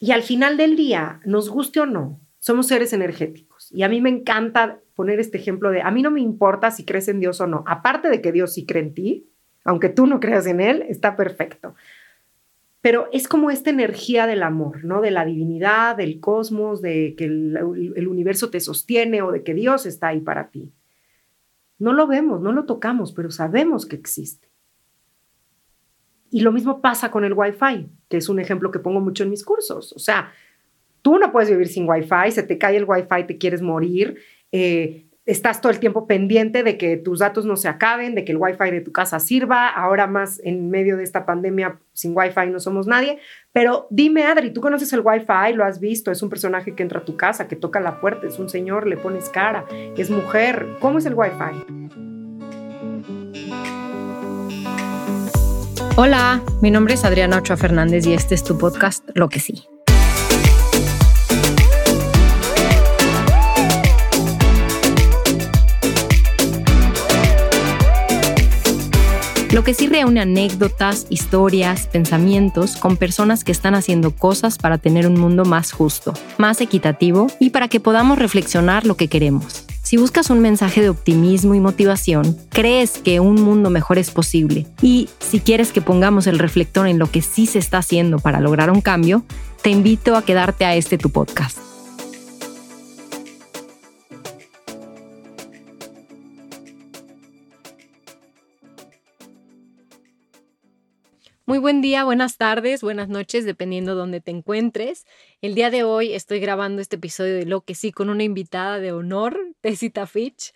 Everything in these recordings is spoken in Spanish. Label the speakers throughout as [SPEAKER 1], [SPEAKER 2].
[SPEAKER 1] Y al final del día, nos guste o no, somos seres energéticos. Y a mí me encanta poner este ejemplo de, a mí no me importa si crees en Dios o no. Aparte de que Dios sí cree en ti, aunque tú no creas en Él, está perfecto. Pero es como esta energía del amor, ¿no? De la divinidad, del cosmos, de que el, universo te sostiene o de que Dios está ahí para ti. No lo vemos, no lo tocamos, pero sabemos que existe. Y lo mismo pasa con el Wi-Fi, que es un ejemplo que pongo mucho en mis cursos. O sea, tú no puedes vivir sin Wi-Fi, se te cae el Wi-Fi, te quieres morir. Eh, estás todo el tiempo pendiente de que tus datos no se acaben, de que el Wi-Fi de tu casa sirva. Ahora más en medio de esta pandemia, sin Wi-Fi no somos nadie. Pero dime, Adri, ¿tú conoces el Wi-Fi? ¿Lo has visto? Es un personaje que entra a tu casa, que toca la puerta, es un señor, le pones cara, es mujer. ¿Cómo es el Wi-Fi?
[SPEAKER 2] Hola, mi nombre es Adriana Ochoa Fernández y este es tu podcast Lo que sí. Lo que sí reúne anécdotas, historias, pensamientos con personas que están haciendo cosas para tener un mundo más justo, más equitativo y para que podamos reflexionar lo que queremos. Si buscas un mensaje de optimismo y motivación, crees que un mundo mejor es posible y si quieres que pongamos el reflector en lo que sí se está haciendo para lograr un cambio, te invito a quedarte a este tu podcast. Muy buen día, buenas tardes, buenas noches, dependiendo de dónde te encuentres. El día de hoy estoy grabando este episodio de Lo que sí con una invitada de honor, Tessie Tafich.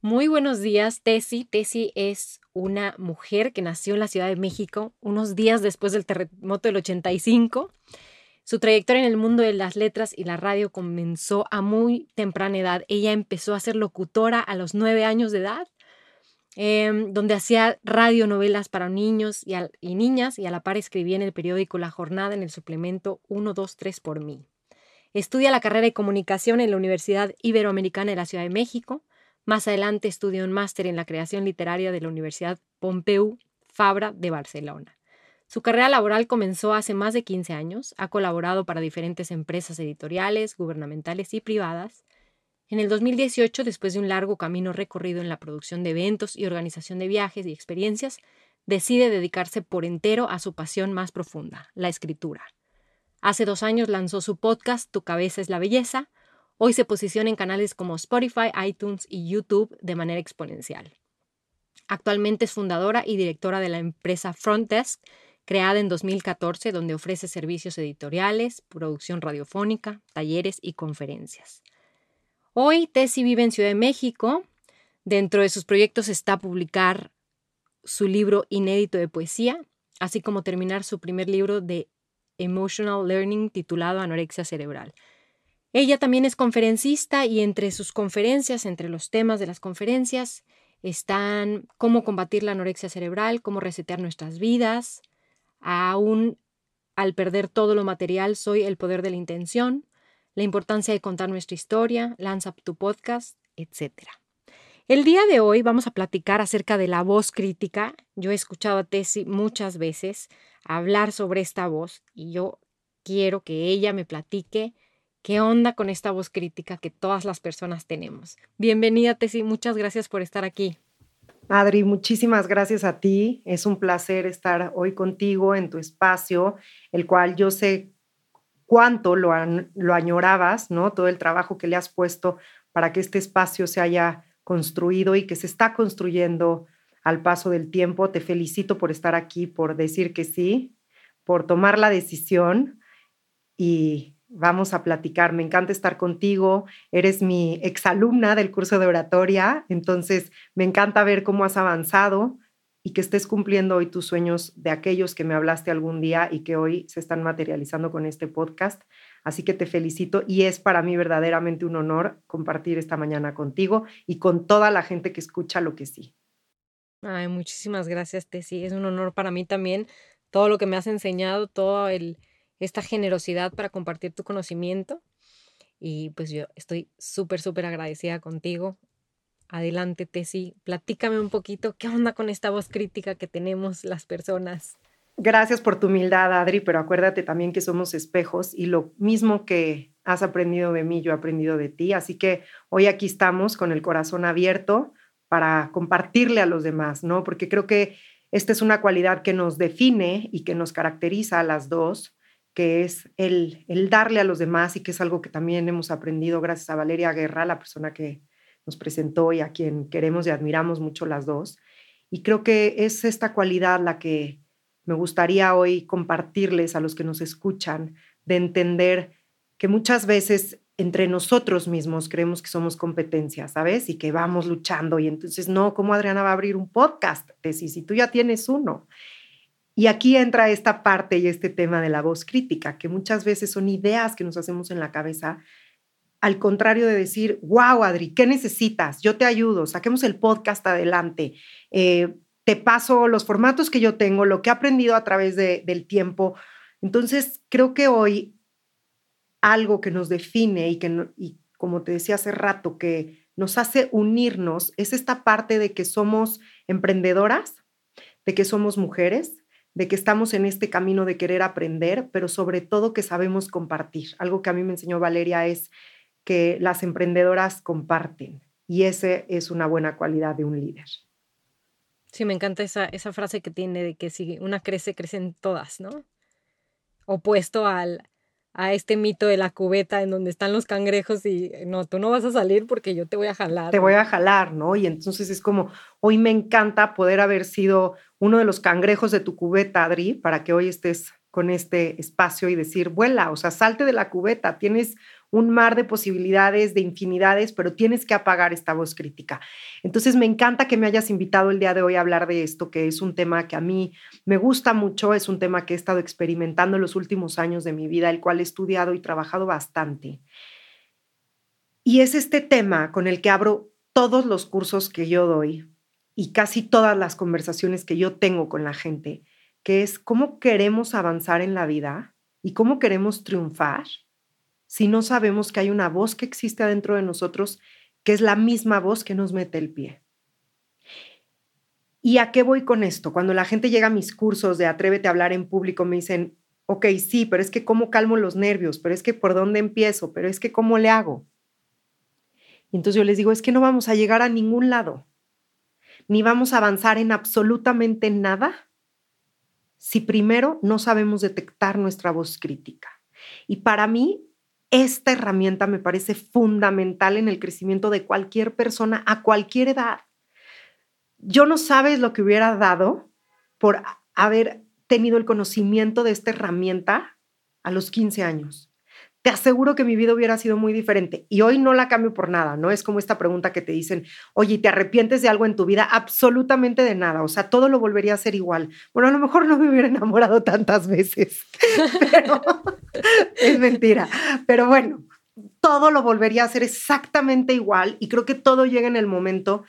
[SPEAKER 2] Muy buenos días, Tessie. Tessie es una mujer que nació en la Ciudad de México unos días después del terremoto del 85. Su trayectoria en el mundo de las letras y la radio comenzó a muy temprana edad. Ella empezó a ser locutora a los nueve años de edad Em, donde hacía radionovelas para niños y, y, niñas y a la par escribía en el periódico La Jornada en el suplemento 1, 2, 3 por mí. Estudia la carrera de comunicación en la Universidad Iberoamericana de la Ciudad de México. Más adelante estudió un máster en la creación literaria de la Universidad Pompeu Fabra de Barcelona. Su carrera laboral comenzó hace más de 15 años. Ha colaborado para diferentes empresas editoriales, gubernamentales y privadas en el 2018, después de un largo camino recorrido en la producción de eventos y organización de viajes y experiencias, decide dedicarse por entero a su pasión más profunda, la escritura. Hace dos años lanzó su podcast Tu cabeza es la belleza. Hoy se posiciona en canales como Spotify, iTunes y YouTube de manera exponencial. Actualmente es fundadora y directora de la empresa Front Desk, creada en 2014, donde ofrece servicios editoriales, producción radiofónica, talleres y conferencias. Hoy Tessie vive en Ciudad de México. Dentro de sus proyectos está publicar su libro inédito de poesía, así como terminar su primer libro de Emotional Learning titulado Anorexia Cerebral. Ella también es conferencista y entre sus conferencias, entre los temas de las conferencias, están cómo combatir la anorexia cerebral, cómo resetear nuestras vidas, aún al perder todo lo material, soy el poder de la intención, la importancia de contar nuestra historia, lanza tu podcast, etc. El día de hoy vamos a platicar acerca de la voz crítica. Yo he escuchado a Tessie muchas veces hablar sobre esta voz y yo quiero que ella me platique qué onda con esta voz crítica que todas las personas tenemos. Bienvenida, Tessie, muchas gracias por estar aquí.
[SPEAKER 1] Adri, muchísimas gracias a ti. Es un placer estar hoy contigo en tu espacio, el cual yo sé cuánto lo, lo añorabas, ¿no? Todo el trabajo que le has puesto para que este espacio se haya construido y que se está construyendo al paso del tiempo. Te felicito por estar aquí, por decir que sí, por tomar la decisión y vamos a platicar. Me encanta estar contigo. Eres mi exalumna del curso de oratoria, entonces me encanta ver cómo has avanzado y que estés cumpliendo hoy tus sueños de aquellos que me hablaste algún día y que hoy se están materializando con este podcast. Así que te felicito y es para mí verdaderamente un honor compartir esta mañana contigo y con toda la gente que escucha lo que sí.
[SPEAKER 2] Ay, muchísimas gracias, Tessy. Es un honor para mí también todo lo que me has enseñado, toda esta generosidad para compartir tu conocimiento. Y pues yo estoy súper, súper agradecida contigo. Adelante, Tessy, platícame un poquito, ¿qué onda con esta voz crítica que tenemos las personas?
[SPEAKER 1] Gracias por tu humildad, Adri, pero acuérdate también que somos espejos y lo mismo que has aprendido de mí, yo he aprendido de ti. Así que hoy aquí estamos con el corazón abierto para compartirle a los demás, ¿no? Porque creo que esta es una cualidad que nos define y que nos caracteriza a las dos, que es el, el darle a los demás y que es algo que también hemos aprendido gracias a Valeria Guerra, la persona que presentó y a quien queremos y admiramos mucho las dos. Y creo que es esta cualidad la que me gustaría hoy compartirles a los que nos escuchan, de entender que muchas veces entre nosotros mismos creemos que somos competencia, ¿sabes? Y que vamos luchando y entonces, no, ¿cómo Adriana va a abrir un podcast? si tú ya tienes uno. Y aquí entra esta parte y este tema de la voz crítica, que muchas veces son ideas que nos hacemos en la cabeza, al contrario de decir, wow, Adri, ¿qué necesitas? Yo te ayudo, saquemos el podcast adelante, eh, te paso los formatos que yo tengo, lo que he aprendido a través del tiempo. Entonces, creo que hoy algo que nos define y que, y como te decía hace rato, que nos hace unirnos, es esta parte de que somos emprendedoras, de que somos mujeres, de que estamos en este camino de querer aprender, pero sobre todo que sabemos compartir. Algo que a mí me enseñó Valeria es que las emprendedoras comparten y ese es una buena cualidad de un líder.
[SPEAKER 2] Sí, me encanta esa, esa frase que tiene de que si una crece, crecen todas, ¿no? Opuesto al, a este mito de la cubeta en donde están los cangrejos y no, tú no vas a salir porque yo te voy a jalar.
[SPEAKER 1] Te voy a jalar, ¿no? Y entonces es como, hoy me encanta poder haber sido uno de los cangrejos de tu cubeta, Adri, para que hoy estés con este espacio y decir, vuela, o sea, salte de la cubeta, tienes un mar de posibilidades, de infinidades, pero tienes que apagar esta voz crítica. Entonces, me encanta que me hayas invitado el día de hoy a hablar de esto, que es un tema que a mí me gusta mucho, es un tema que he estado experimentando en los últimos años de mi vida, el cual he estudiado y trabajado bastante. Y es este tema con el que abro todos los cursos que yo doy y casi todas las conversaciones que yo tengo con la gente, que es cómo queremos avanzar en la vida y cómo queremos triunfar si no sabemos que hay una voz que existe adentro de nosotros, que es la misma voz que nos mete el pie. ¿Y a qué voy con esto? Cuando la gente llega a mis cursos de Atrévete a hablar en público, me dicen, ok, sí, pero es que cómo calmo los nervios, pero es que por dónde empiezo, pero es que cómo le hago. Y entonces yo les digo, es que no vamos a llegar a ningún lado, ni vamos a avanzar en absolutamente nada si primero no sabemos detectar nuestra voz crítica. Y para mí, esta herramienta me parece fundamental en el crecimiento de cualquier persona a cualquier edad. Yo no sabes lo que hubiera dado por haber tenido el conocimiento de esta herramienta a los 15 años te aseguro que mi vida hubiera sido muy diferente. Y hoy no la cambio por nada, ¿no? Es como esta pregunta que te dicen, oye, ¿te arrepientes de algo en tu vida? Absolutamente de nada, o sea, todo lo volvería a ser igual. Bueno, a lo mejor no me hubiera enamorado tantas veces, pero es mentira. Pero bueno, todo lo volvería a ser exactamente igual y creo que todo llega en el momento,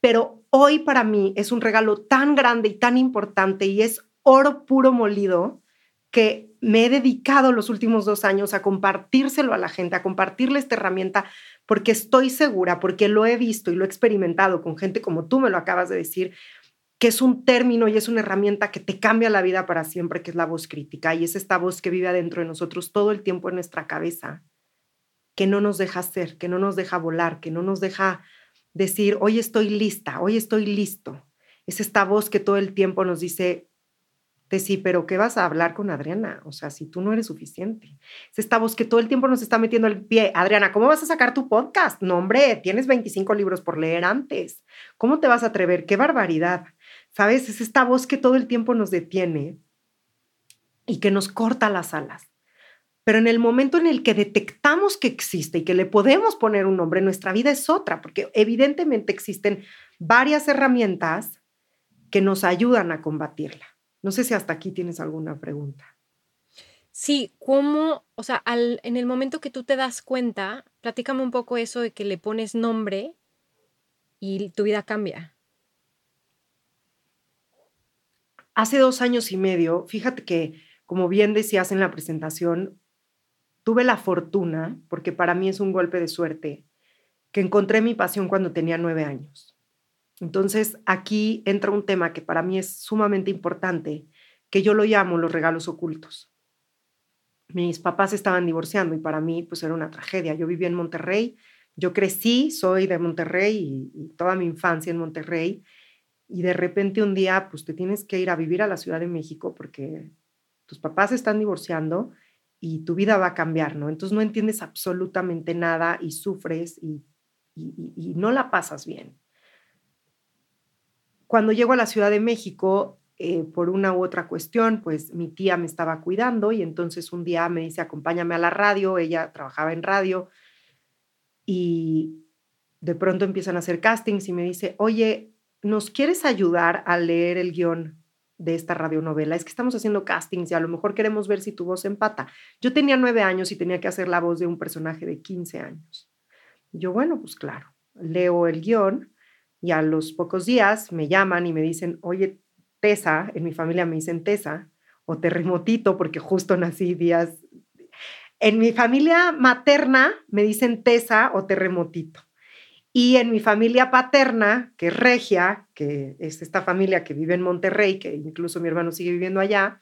[SPEAKER 1] pero hoy para mí es un regalo tan grande y tan importante y es oro puro molido que me he dedicado los últimos dos años a compartírselo a la gente, a compartirle esta herramienta, porque estoy segura, porque lo he visto y lo he experimentado con gente como tú me lo acabas de decir, que es un término y es una herramienta que te cambia la vida para siempre, que es la voz crítica, y es esta voz que vive adentro de nosotros todo el tiempo en nuestra cabeza, que no nos deja ser, que no nos deja volar, que no nos deja decir, hoy estoy lista, hoy estoy listo. Es esta voz que todo el tiempo nos dice, de sí, pero ¿qué vas a hablar con Adriana? O sea, si tú no eres suficiente. Es esta voz que todo el tiempo nos está metiendo el pie. Adriana, ¿cómo vas a sacar tu podcast? No, hombre, tienes 25 libros por leer antes. ¿Cómo te vas a atrever? ¡Qué barbaridad! ¿Sabes? Es esta voz que todo el tiempo nos detiene y que nos corta las alas. Pero en el momento en el que detectamos que existe y que le podemos poner un nombre, nuestra vida es otra, porque evidentemente existen varias herramientas que nos ayudan a combatirla. No sé si hasta aquí tienes alguna pregunta.
[SPEAKER 2] Sí, ¿cómo, o sea, al, en el momento que tú te das cuenta, platícame un poco eso de que le pones nombre y tu vida cambia?
[SPEAKER 1] Hace dos años y medio, fíjate que, como bien decías en la presentación, tuve la fortuna, porque para mí es un golpe de suerte, que encontré mi pasión cuando tenía nueve años. Entonces, aquí entra un tema que para mí es sumamente importante, que yo lo llamo los regalos ocultos. Mis papás estaban divorciando y para mí pues era una tragedia. Yo vivía en Monterrey, yo crecí, soy de Monterrey y, toda mi infancia en Monterrey y de repente un día pues te tienes que ir a vivir a la Ciudad de México porque tus papás están divorciando y tu vida va a cambiar, ¿no? Entonces no entiendes absolutamente nada y sufres y, y no la pasas bien. Cuando llego a la Ciudad de México, eh, por una u otra cuestión, pues mi tía me estaba cuidando y entonces un día me dice, acompáñame a la radio, ella trabajaba en radio y de pronto empiezan a hacer castings y me dice, oye, ¿nos quieres ayudar a leer el guion de esta radionovela? Es que estamos haciendo castings y a lo mejor queremos ver si tu voz empata. Yo tenía nueve años y tenía que hacer la voz de un personaje de 15 años. yo, bueno, pues claro, leo el guion y a los pocos días me llaman y me dicen, oye, Tesa, en mi familia me dicen Tesa o terremotito porque justo nací días. En mi familia materna me dicen Tesa o terremotito. Y en mi familia paterna, que es regia, que es esta familia que vive en Monterrey, que incluso mi hermano sigue viviendo allá,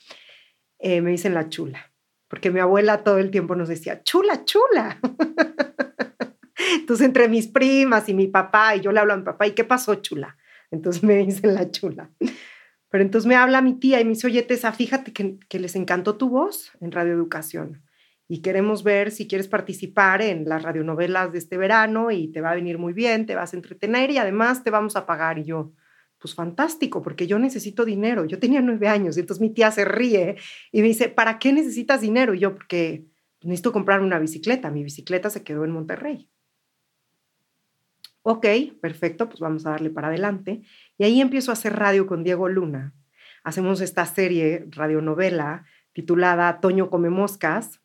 [SPEAKER 1] eh, me dicen la chula, porque mi abuela todo el tiempo nos decía, chula, chula. Entonces, entre mis primas y mi papá, y yo le hablo a mi papá, ¿y qué pasó, chula? Entonces me dicen la chula. Pero entonces me habla mi tía y me dice, oye, Tessa, fíjate que, que les encantó tu voz en Radio Educación y queremos ver si quieres participar en las radionovelas de este verano y te va a venir muy bien, te vas a entretener y además te vamos a pagar. Y yo, pues fantástico, porque yo necesito dinero. Yo tenía nueve años y entonces mi tía se ríe y me dice, ¿para qué necesitas dinero? Y yo, porque necesito comprar una bicicleta. Mi bicicleta se quedó en Monterrey. Ok, perfecto, pues vamos a darle para adelante. Y ahí empiezo a hacer radio con Diego Luna. Hacemos esta serie, radionovela, titulada Toño come moscas.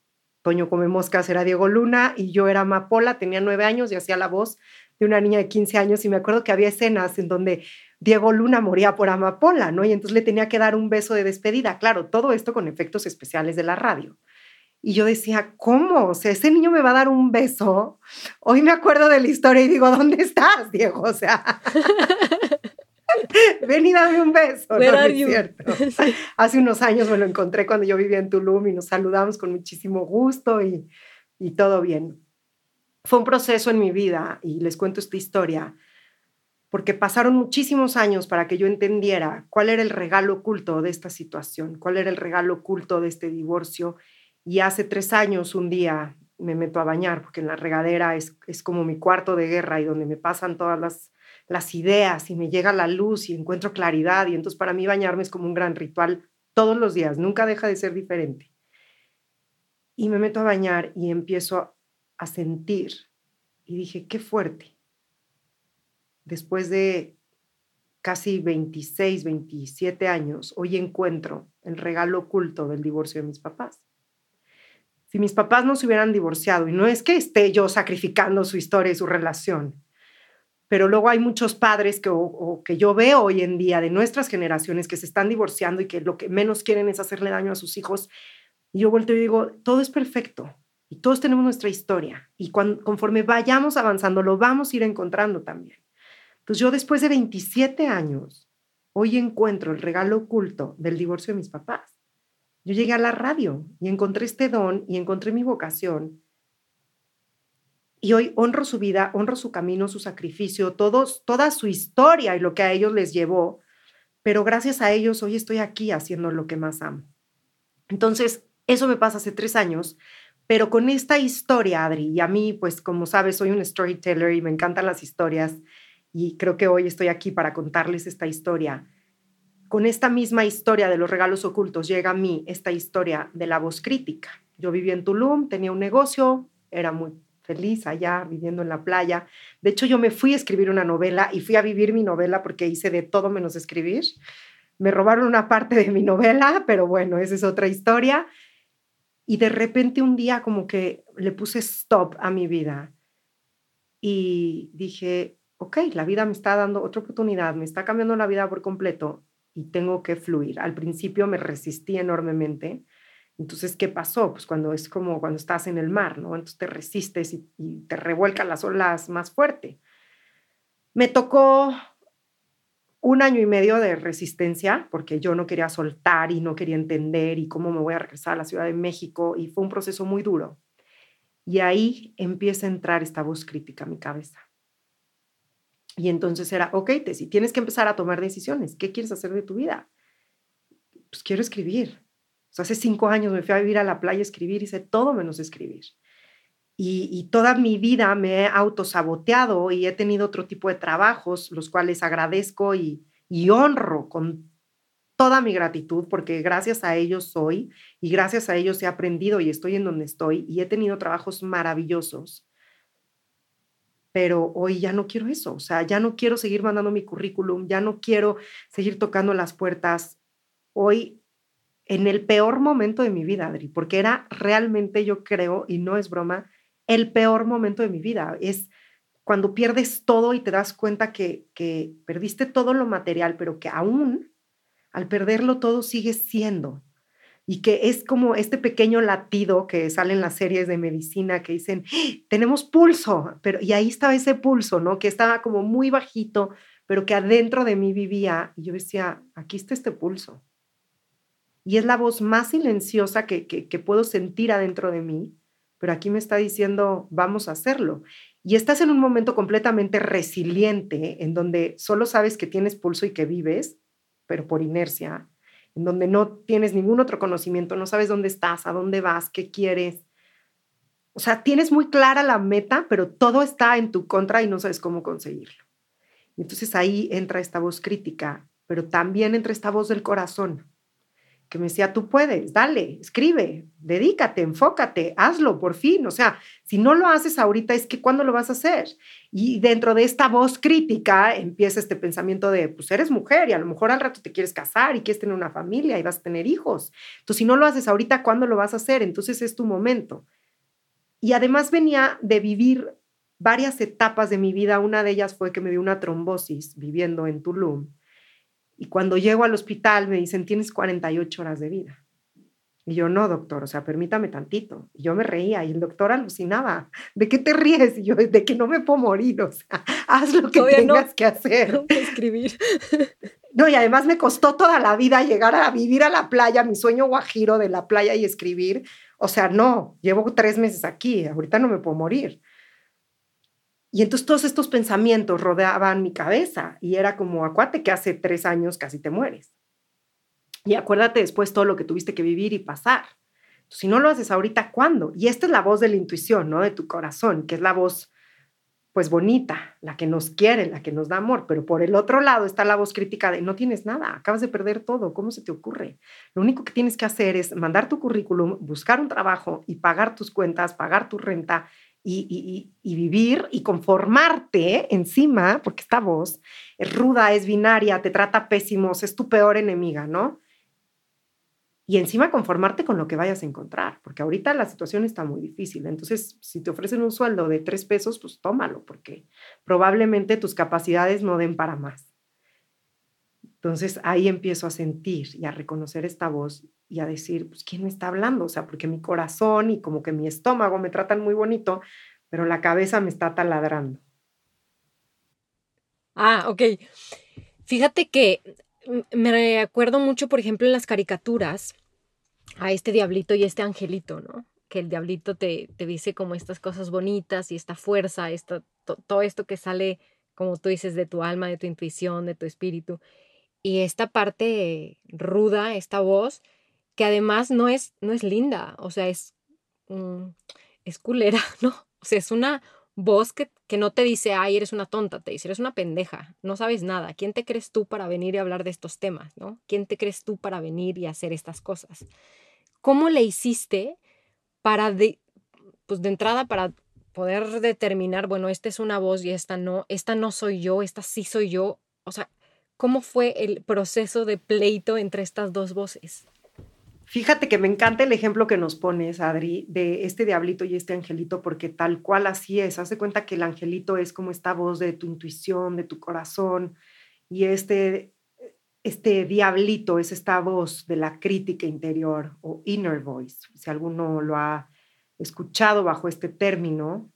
[SPEAKER 1] Toño come moscas era Diego Luna y yo era Amapola, tenía nueve años y hacía la voz de una niña de 15 años y me acuerdo que había escenas en donde Diego Luna moría por Amapola, ¿no? Y entonces le tenía que dar un beso de despedida. Claro, todo esto con efectos especiales de la radio. Y yo decía, ¿cómo? O sea, ese niño me va a dar un beso. Hoy me acuerdo de la historia y digo, ¿dónde estás, Diego? O sea, ven y dame un beso. No, es cierto. Hace unos años me lo encontré cuando yo vivía en Tulum y nos saludamos con muchísimo gusto y, y todo bien. Fue un proceso en mi vida y les cuento esta historia porque pasaron muchísimos años para que yo entendiera cuál era el regalo oculto de esta situación, cuál era el regalo oculto de este divorcio y hace tres años, un día, me meto a bañar, porque en la regadera es, como mi cuarto de guerra y donde me pasan todas las, las ideas y me llega la luz y encuentro claridad. Y entonces para mí bañarme es como un gran ritual todos los días, nunca deja de ser diferente. Y me meto a bañar y empiezo a sentir. Y dije, qué fuerte. Después de casi 26, 27 años, hoy encuentro el regalo oculto del divorcio de mis papás si mis papás no se hubieran divorciado, y no es que esté yo sacrificando su historia y su relación, pero luego hay muchos padres que, que yo veo hoy en día de nuestras generaciones que se están divorciando y que lo que menos quieren es hacerle daño a sus hijos. Y yo vuelto y digo, todo es perfecto y todos tenemos nuestra historia y conforme vayamos avanzando lo vamos a ir encontrando también. Entonces yo después de 27 años, hoy encuentro el regalo oculto del divorcio de mis papás. Yo llegué a la radio y encontré este don y encontré mi vocación. Y hoy honro su vida, honro su camino, su sacrificio, todos, toda su historia y lo que a ellos les llevó. Pero gracias a ellos hoy estoy aquí haciendo lo que más amo. Entonces, eso me pasa hace tres años, pero con esta historia, Adri, y a mí, pues como sabes, soy un storyteller y me encantan las historias y creo que hoy estoy aquí para contarles esta historia con esta misma historia de los regalos ocultos llega a mí esta historia de la voz crítica. Yo vivía en Tulum, tenía un negocio, era muy feliz allá viviendo en la playa. De hecho, yo me fui a escribir una novela y fui a vivir mi novela porque hice de todo menos escribir. Me robaron una parte de mi novela, pero bueno, esa es otra historia. Y de repente un día como que le puse stop a mi vida y dije, ok, la vida me está dando otra oportunidad, me está cambiando la vida por completo y tengo que fluir. Al principio me resistí enormemente. Entonces, ¿qué pasó? Pues cuando es como cuando estás en el mar, ¿no? Entonces te resistes y, te revuelcan las olas más fuerte. Me tocó un año y medio de resistencia porque yo no quería soltar y no quería entender y cómo me voy a regresar a la Ciudad de México y fue un proceso muy duro. Y ahí empieza a entrar esta voz crítica a mi cabeza. Y entonces era, ok, si tienes que empezar a tomar decisiones. ¿Qué quieres hacer de tu vida? Pues quiero escribir. Hace cinco años me fui a vivir a la playa a escribir, hice todo menos escribir. Y, y, toda mi vida me he autosaboteado y he tenido otro tipo de trabajos, los cuales agradezco y, y honro con toda mi gratitud, porque gracias a ellos soy y gracias a ellos he aprendido y estoy en donde estoy y he tenido trabajos maravillosos. Pero hoy ya no quiero eso, o sea, ya no quiero seguir mandando mi currículum, ya no quiero seguir tocando las puertas. Hoy, en el peor momento de mi vida, Adri, porque era realmente, yo creo, y no es broma, el peor momento de mi vida. Es cuando pierdes todo y te das cuenta que, que perdiste todo lo material, pero que aún al perderlo todo sigues siendo. Y que es como este pequeño latido que sale en las series de medicina que dicen, ¡Ah! tenemos pulso, pero y ahí estaba ese pulso, ¿no? Que estaba como muy bajito, pero que adentro de mí vivía. Y yo decía, aquí está este pulso. Y es la voz más silenciosa que, que, puedo sentir adentro de mí, pero aquí me está diciendo, vamos a hacerlo. Y estás en un momento completamente resiliente, en donde solo sabes que tienes pulso y que vives, pero por inercia, en donde no tienes ningún otro conocimiento, no sabes dónde estás, a dónde vas, qué quieres. O sea, tienes muy clara la meta, pero todo está en tu contra y no sabes cómo conseguirlo. Entonces ahí entra esta voz crítica, pero también entra esta voz del corazón que me decía, tú puedes, dale, escribe, dedícate, enfócate, hazlo por fin. O sea, si no lo haces ahorita, es que ¿cuándo lo vas a hacer? Y dentro de esta voz crítica empieza este pensamiento de, pues eres mujer y a lo mejor al rato te quieres casar y quieres tener una familia y vas a tener hijos. Entonces, si no lo haces ahorita, ¿cuándo lo vas a hacer? Entonces es tu momento. Y además venía de vivir varias etapas de mi vida. Una de ellas fue que me dio una trombosis viviendo en Tulum y cuando llego al hospital me dicen, tienes 48 horas de vida. Y yo, no, doctor, o sea, permítame tantito. Y yo me reía y el doctor alucinaba. ¿De qué te ríes? Y yo, de que no me puedo morir, o sea, haz lo que tengas que hacer.
[SPEAKER 2] No escribir.
[SPEAKER 1] No, y además me costó toda la vida llegar a vivir a la playa, mi sueño guajiro de la playa y escribir. O sea, no, llevo tres meses aquí, ahorita no me puedo morir. Y entonces todos estos pensamientos rodeaban mi cabeza y era como, acuate que hace tres años casi te mueres. Y acuérdate después todo lo que tuviste que vivir y pasar. si no lo haces ahorita, ¿cuándo? Y esta es la voz de la intuición, ¿no? De tu corazón, que es la voz, pues bonita, la que nos quiere, la que nos da amor. Pero por el otro lado está la voz crítica de, no tienes nada, acabas de perder todo, ¿cómo se te ocurre? Lo único que tienes que hacer es mandar tu currículum, buscar un trabajo y pagar tus cuentas, pagar tu renta y, vivir y conformarte encima, porque esta voz es ruda, es binaria, te trata pésimos, es tu peor enemiga, ¿no? Y encima conformarte con lo que vayas a encontrar, porque ahorita la situación está muy difícil. Entonces, si te ofrecen un sueldo de tres pesos, pues tómalo, porque probablemente tus capacidades no den para más. Entonces ahí empiezo a sentir y a reconocer esta voz y a decir, pues, ¿quién me está hablando? O sea, porque mi corazón y como que mi estómago me tratan muy bonito, pero la cabeza me está taladrando.
[SPEAKER 2] Ah, ok. Fíjate que me acuerdo mucho, por ejemplo, en las caricaturas, a este diablito y este angelito, ¿no? Que el diablito te, te dice como estas cosas bonitas y esta fuerza, esto, todo esto que sale, como tú dices, de tu alma, de tu intuición, de tu espíritu y esta parte ruda, esta voz, que además no es, no es linda, o sea, es, mm, es culera, ¿no? O sea, es una voz que, que no te dice, ay, eres una tonta, te dice, eres una pendeja, no sabes nada. ¿Quién te crees tú para venir y hablar de estos temas, ¿no? ¿Quién te crees tú para venir y hacer estas cosas? ¿Cómo le hiciste para, de, pues de entrada, para poder determinar, bueno, esta es una voz y esta no, esta no soy yo, esta sí soy yo? O sea, ¿Cómo fue el proceso de pleito entre estas dos voces?
[SPEAKER 1] Fíjate que me encanta el ejemplo que nos pones, Adri, de este diablito y este angelito, porque tal cual así es. Haz cuenta que el angelito es como esta voz de tu intuición, de tu corazón, y este, este diablito es esta voz de la crítica interior o inner voice. Si alguno lo ha escuchado bajo este término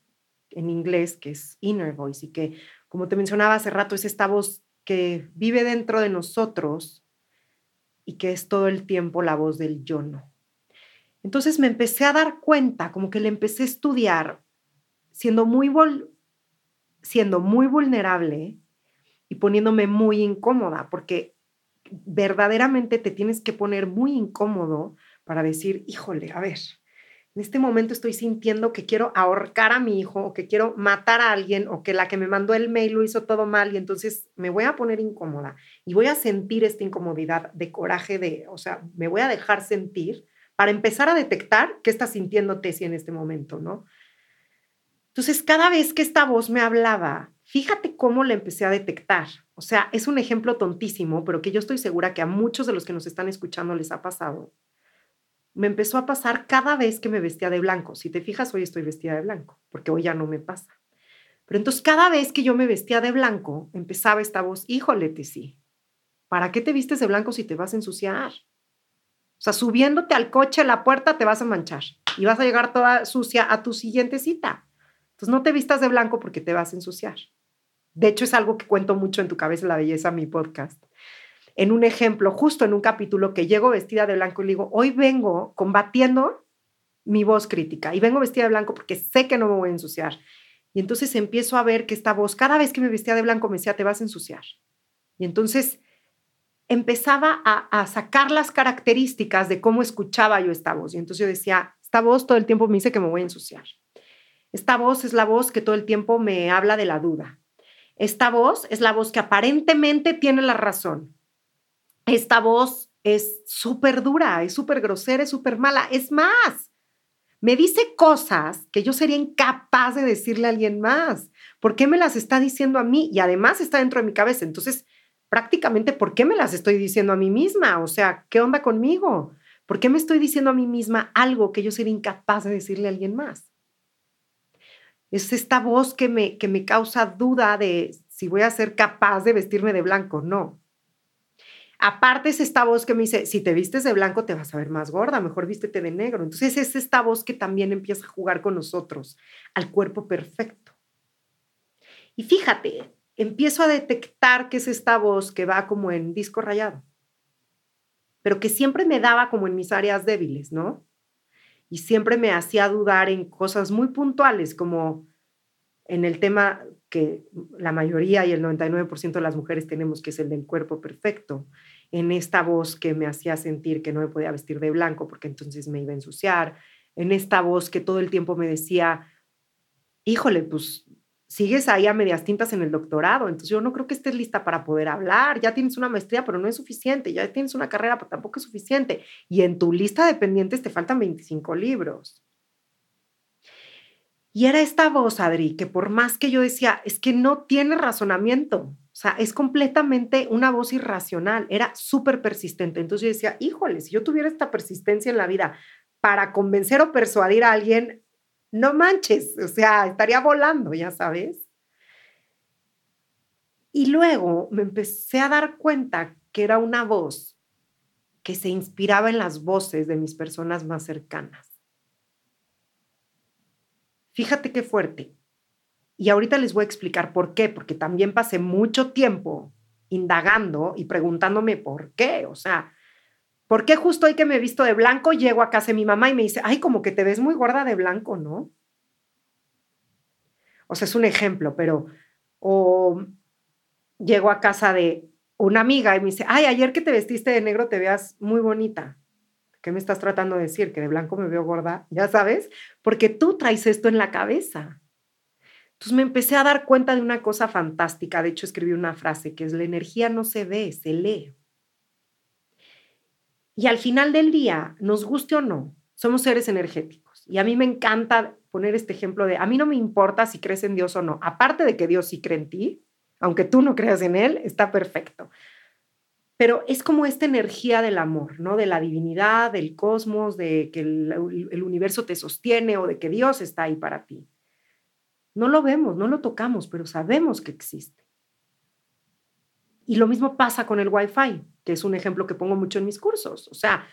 [SPEAKER 1] en inglés, que es inner voice, y que, como te mencionaba hace rato, es esta voz que vive dentro de nosotros y que es todo el tiempo la voz del yo no. Entonces me empecé a dar cuenta, como que le empecé a estudiar, siendo muy, siendo muy vulnerable y poniéndome muy incómoda, porque verdaderamente te tienes que poner muy incómodo para decir, híjole, a ver, en este momento estoy sintiendo que quiero ahorcar a mi hijo o que quiero matar a alguien o que la que me mandó el mail lo hizo todo mal y entonces me voy a poner incómoda y voy a sentir esta incomodidad de coraje, de, o sea, me voy a dejar sentir para empezar a detectar qué está sintiendo Tessie en este momento, ¿no? Entonces, cada vez que esta voz me hablaba, fíjate cómo la empecé a detectar. O sea, es un ejemplo tontísimo, pero que yo estoy segura que a muchos de los que nos están escuchando les ha pasado me empezó a pasar cada vez que me vestía de blanco. Si te fijas, hoy estoy vestida de blanco, porque hoy ya no me pasa. Pero entonces cada vez que yo me vestía de blanco, empezaba esta voz, híjole, sí, ¿para qué te vistes de blanco si te vas a ensuciar? O sea, subiéndote al coche a la puerta te vas a manchar y vas a llegar toda sucia a tu siguiente cita. Entonces no te vistas de blanco porque te vas a ensuciar. De hecho, es algo que cuento mucho en tu cabeza, la belleza, mi podcast en un ejemplo, justo en un capítulo que llego vestida de blanco y le digo, hoy vengo combatiendo mi voz crítica y vengo vestida de blanco porque sé que no me voy a ensuciar. Y entonces empiezo a ver que esta voz, cada vez que me vestía de blanco, me decía, te vas a ensuciar. Y entonces empezaba a, a, sacar las características de cómo escuchaba yo esta voz. Y entonces yo decía, esta voz todo el tiempo me dice que me voy a ensuciar. Esta voz es la voz que todo el tiempo me habla de la duda. Esta voz es la voz que aparentemente tiene la razón, esta voz es súper dura, es súper grosera, es súper mala. Es más, me dice cosas que yo sería incapaz de decirle a alguien más. ¿Por qué me las está diciendo a mí? Y además está dentro de mi cabeza. Entonces, prácticamente, ¿por qué me las estoy diciendo a mí misma? O sea, ¿qué onda conmigo? ¿Por qué me estoy diciendo a mí misma algo que yo sería incapaz de decirle a alguien más? Es esta voz que me, que me causa duda de si voy a ser capaz de vestirme de blanco. No, Aparte es esta voz que me dice, si te vistes de blanco te vas a ver más gorda, mejor vístete de negro. Entonces es esta voz que también empieza a jugar con nosotros, al cuerpo perfecto. Y fíjate, empiezo a detectar que es esta voz que va como en disco rayado, pero que siempre me daba como en mis áreas débiles, ¿no? Y siempre me hacía dudar en cosas muy puntuales, como en el tema que la mayoría y el 99% de las mujeres tenemos, que es el del cuerpo perfecto, en esta voz que me hacía sentir que no me podía vestir de blanco porque entonces me iba a ensuciar, en esta voz que todo el tiempo me decía, híjole, pues sigues ahí a medias tintas en el doctorado, entonces yo no creo que estés lista para poder hablar, ya tienes una maestría, pero no es suficiente, ya tienes una carrera, pero tampoco es suficiente, y en tu lista de pendientes te faltan 25 libros. Y era esta voz, Adri, que por más que yo decía, es que no tiene razonamiento, o sea, es completamente una voz irracional, era súper persistente. Entonces yo decía, híjole, si yo tuviera esta persistencia en la vida para convencer o persuadir a alguien, no manches, o sea, estaría volando, ya sabes. Y luego me empecé a dar cuenta que era una voz que se inspiraba en las voces de mis personas más cercanas. Fíjate qué fuerte. Y ahorita les voy a explicar por qué, porque también pasé mucho tiempo indagando y preguntándome por qué. O sea, ¿por qué justo hoy que me he visto de blanco llego a casa de mi mamá y me dice, ay, como que te ves muy gorda de blanco, ¿no? O sea, es un ejemplo, pero, o llego a casa de una amiga y me dice, ay, ayer que te vestiste de negro te veas muy bonita. ¿Qué me estás tratando de decir? ¿Que de blanco me veo gorda? Ya sabes, porque tú traes esto en la cabeza. Entonces me empecé a dar cuenta de una cosa fantástica. De hecho, escribí una frase que es, la energía no se ve, se lee. Y al final del día, nos guste o no, somos seres energéticos. Y a mí me encanta poner este ejemplo de, a mí no me importa si crees en Dios o no. Aparte de que Dios sí cree en ti, aunque tú no creas en Él, está perfecto pero es como esta energía del amor, ¿no? De la divinidad, del cosmos, de que el, universo te sostiene o de que Dios está ahí para ti. No lo vemos, no lo tocamos, pero sabemos que existe. Y lo mismo pasa con el Wi-Fi, que es un ejemplo que pongo mucho en mis cursos. O sea,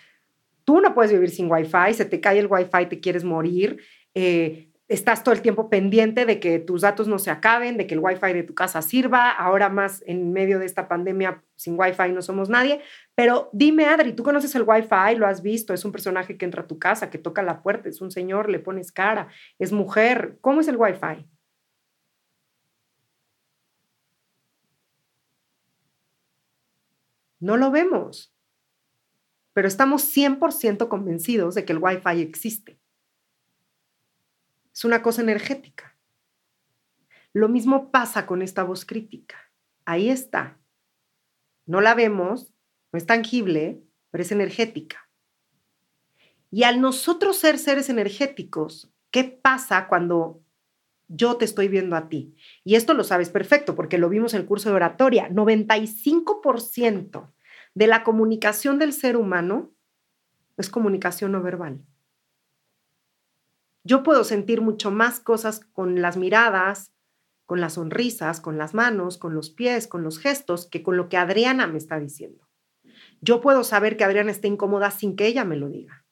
[SPEAKER 1] tú no puedes vivir sin Wi-Fi, se te cae el Wi-Fi, te quieres morir, eh, estás todo el tiempo pendiente de que tus datos no se acaben, de que el wifi de tu casa sirva. Ahora más en medio de esta pandemia, sin wifi no somos nadie. Pero dime, Adri, ¿tú conoces el wifi? ¿Lo has visto? Es un personaje que entra a tu casa, que toca la puerta, es un señor, le pones cara, es mujer. ¿Cómo es el wifi? No lo vemos, pero estamos 100% convencidos de que el wifi existe. Es una cosa energética. Lo mismo pasa con esta voz crítica. Ahí está. No la vemos, no es tangible, pero es energética. Y al nosotros ser seres energéticos, ¿qué pasa cuando yo te estoy viendo a ti? Y esto lo sabes perfecto porque lo vimos en el curso de oratoria. 95% de la comunicación del ser humano es comunicación no verbal yo puedo sentir mucho más cosas con las miradas, con las sonrisas, con las manos, con los pies, con los gestos, que con lo que Adriana me está diciendo. Yo puedo saber que Adriana está incómoda sin que ella me lo diga.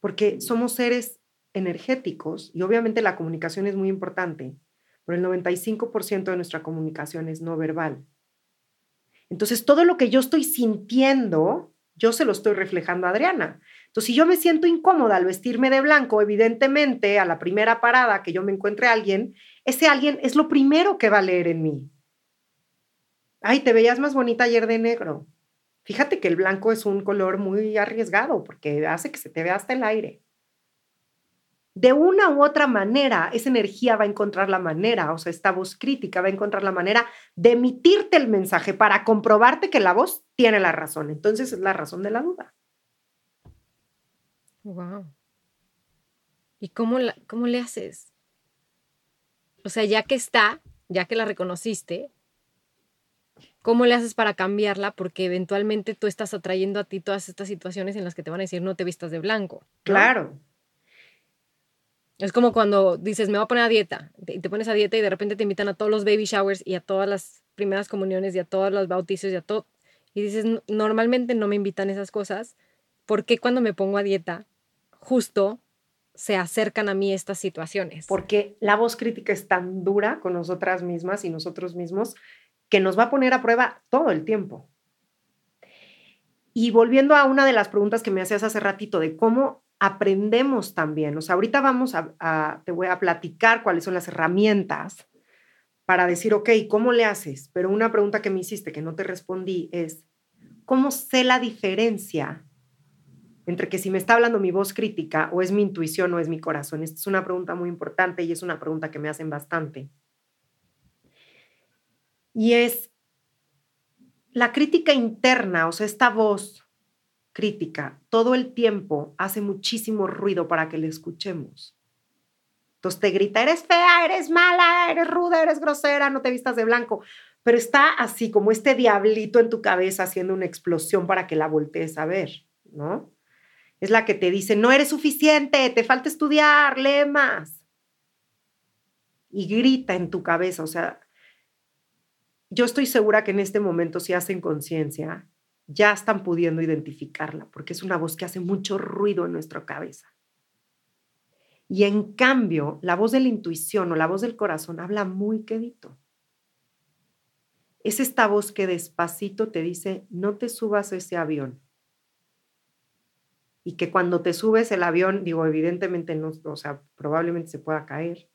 [SPEAKER 1] Porque somos seres energéticos y obviamente la comunicación es muy importante, pero el 95% de nuestra comunicación es no verbal. Entonces, todo lo que yo estoy sintiendo, yo se lo estoy reflejando a Adriana. Entonces, si yo me siento incómoda al vestirme de blanco, evidentemente a la primera parada que yo me encuentre a alguien, ese alguien es lo primero que va a leer en mí. Ay, te veías más bonita ayer de negro. Fíjate que el blanco es un color muy arriesgado porque hace que se te vea hasta el aire. De una u otra manera, esa energía va a encontrar la manera, o sea, esta voz crítica va a encontrar la manera de emitirte el mensaje para comprobarte que la voz tiene la razón. Entonces es la razón de la duda.
[SPEAKER 2] Wow. ¿Y cómo, cómo le haces? O sea, ya que está, ya que la reconociste, ¿cómo le haces para cambiarla? Porque eventualmente tú estás atrayendo a ti todas estas situaciones en las que te van a decir no te vistas de blanco.
[SPEAKER 1] Claro.
[SPEAKER 2] Es como cuando dices, me voy a poner a dieta, y te pones a dieta y de repente te invitan a todos los baby showers y a todas las primeras comuniones y a todos los bautizos y a todo. Y dices, normalmente no me invitan esas cosas. ¿Por qué cuando me pongo a dieta justo se acercan a mí estas situaciones.
[SPEAKER 1] Porque la voz crítica es tan dura con nosotras mismas y nosotros mismos que nos va a poner a prueba todo el tiempo. Y volviendo a una de las preguntas que me hacías hace ratito de cómo aprendemos también, o sea, ahorita vamos a, te voy a platicar cuáles son las herramientas para decir, ok, ¿cómo le haces? Pero una pregunta que me hiciste que no te respondí es, ¿cómo sé la diferencia entre que si me está hablando mi voz crítica o es mi intuición o es mi corazón. Esta es una pregunta muy importante y es una pregunta que me hacen bastante. Y es la crítica interna, o sea, esta voz crítica, todo el tiempo hace muchísimo ruido para que le escuchemos. Entonces te grita, eres fea, eres mala, eres ruda, eres grosera, no te vistas de blanco. Pero está así como este diablito en tu cabeza haciendo una explosión para que la voltees a ver, ¿no? Es la que te dice, no eres suficiente, te falta estudiar, lee más. Y grita en tu cabeza, o sea, yo estoy segura que en este momento si hacen conciencia, ya están pudiendo identificarla, porque es una voz que hace mucho ruido en nuestra cabeza. Y en cambio, la voz de la intuición o la voz del corazón habla muy quedito. Es esta voz que despacito te dice, no te subas a ese avión y que cuando te subes el avión, digo, evidentemente no, o sea, probablemente se pueda caer,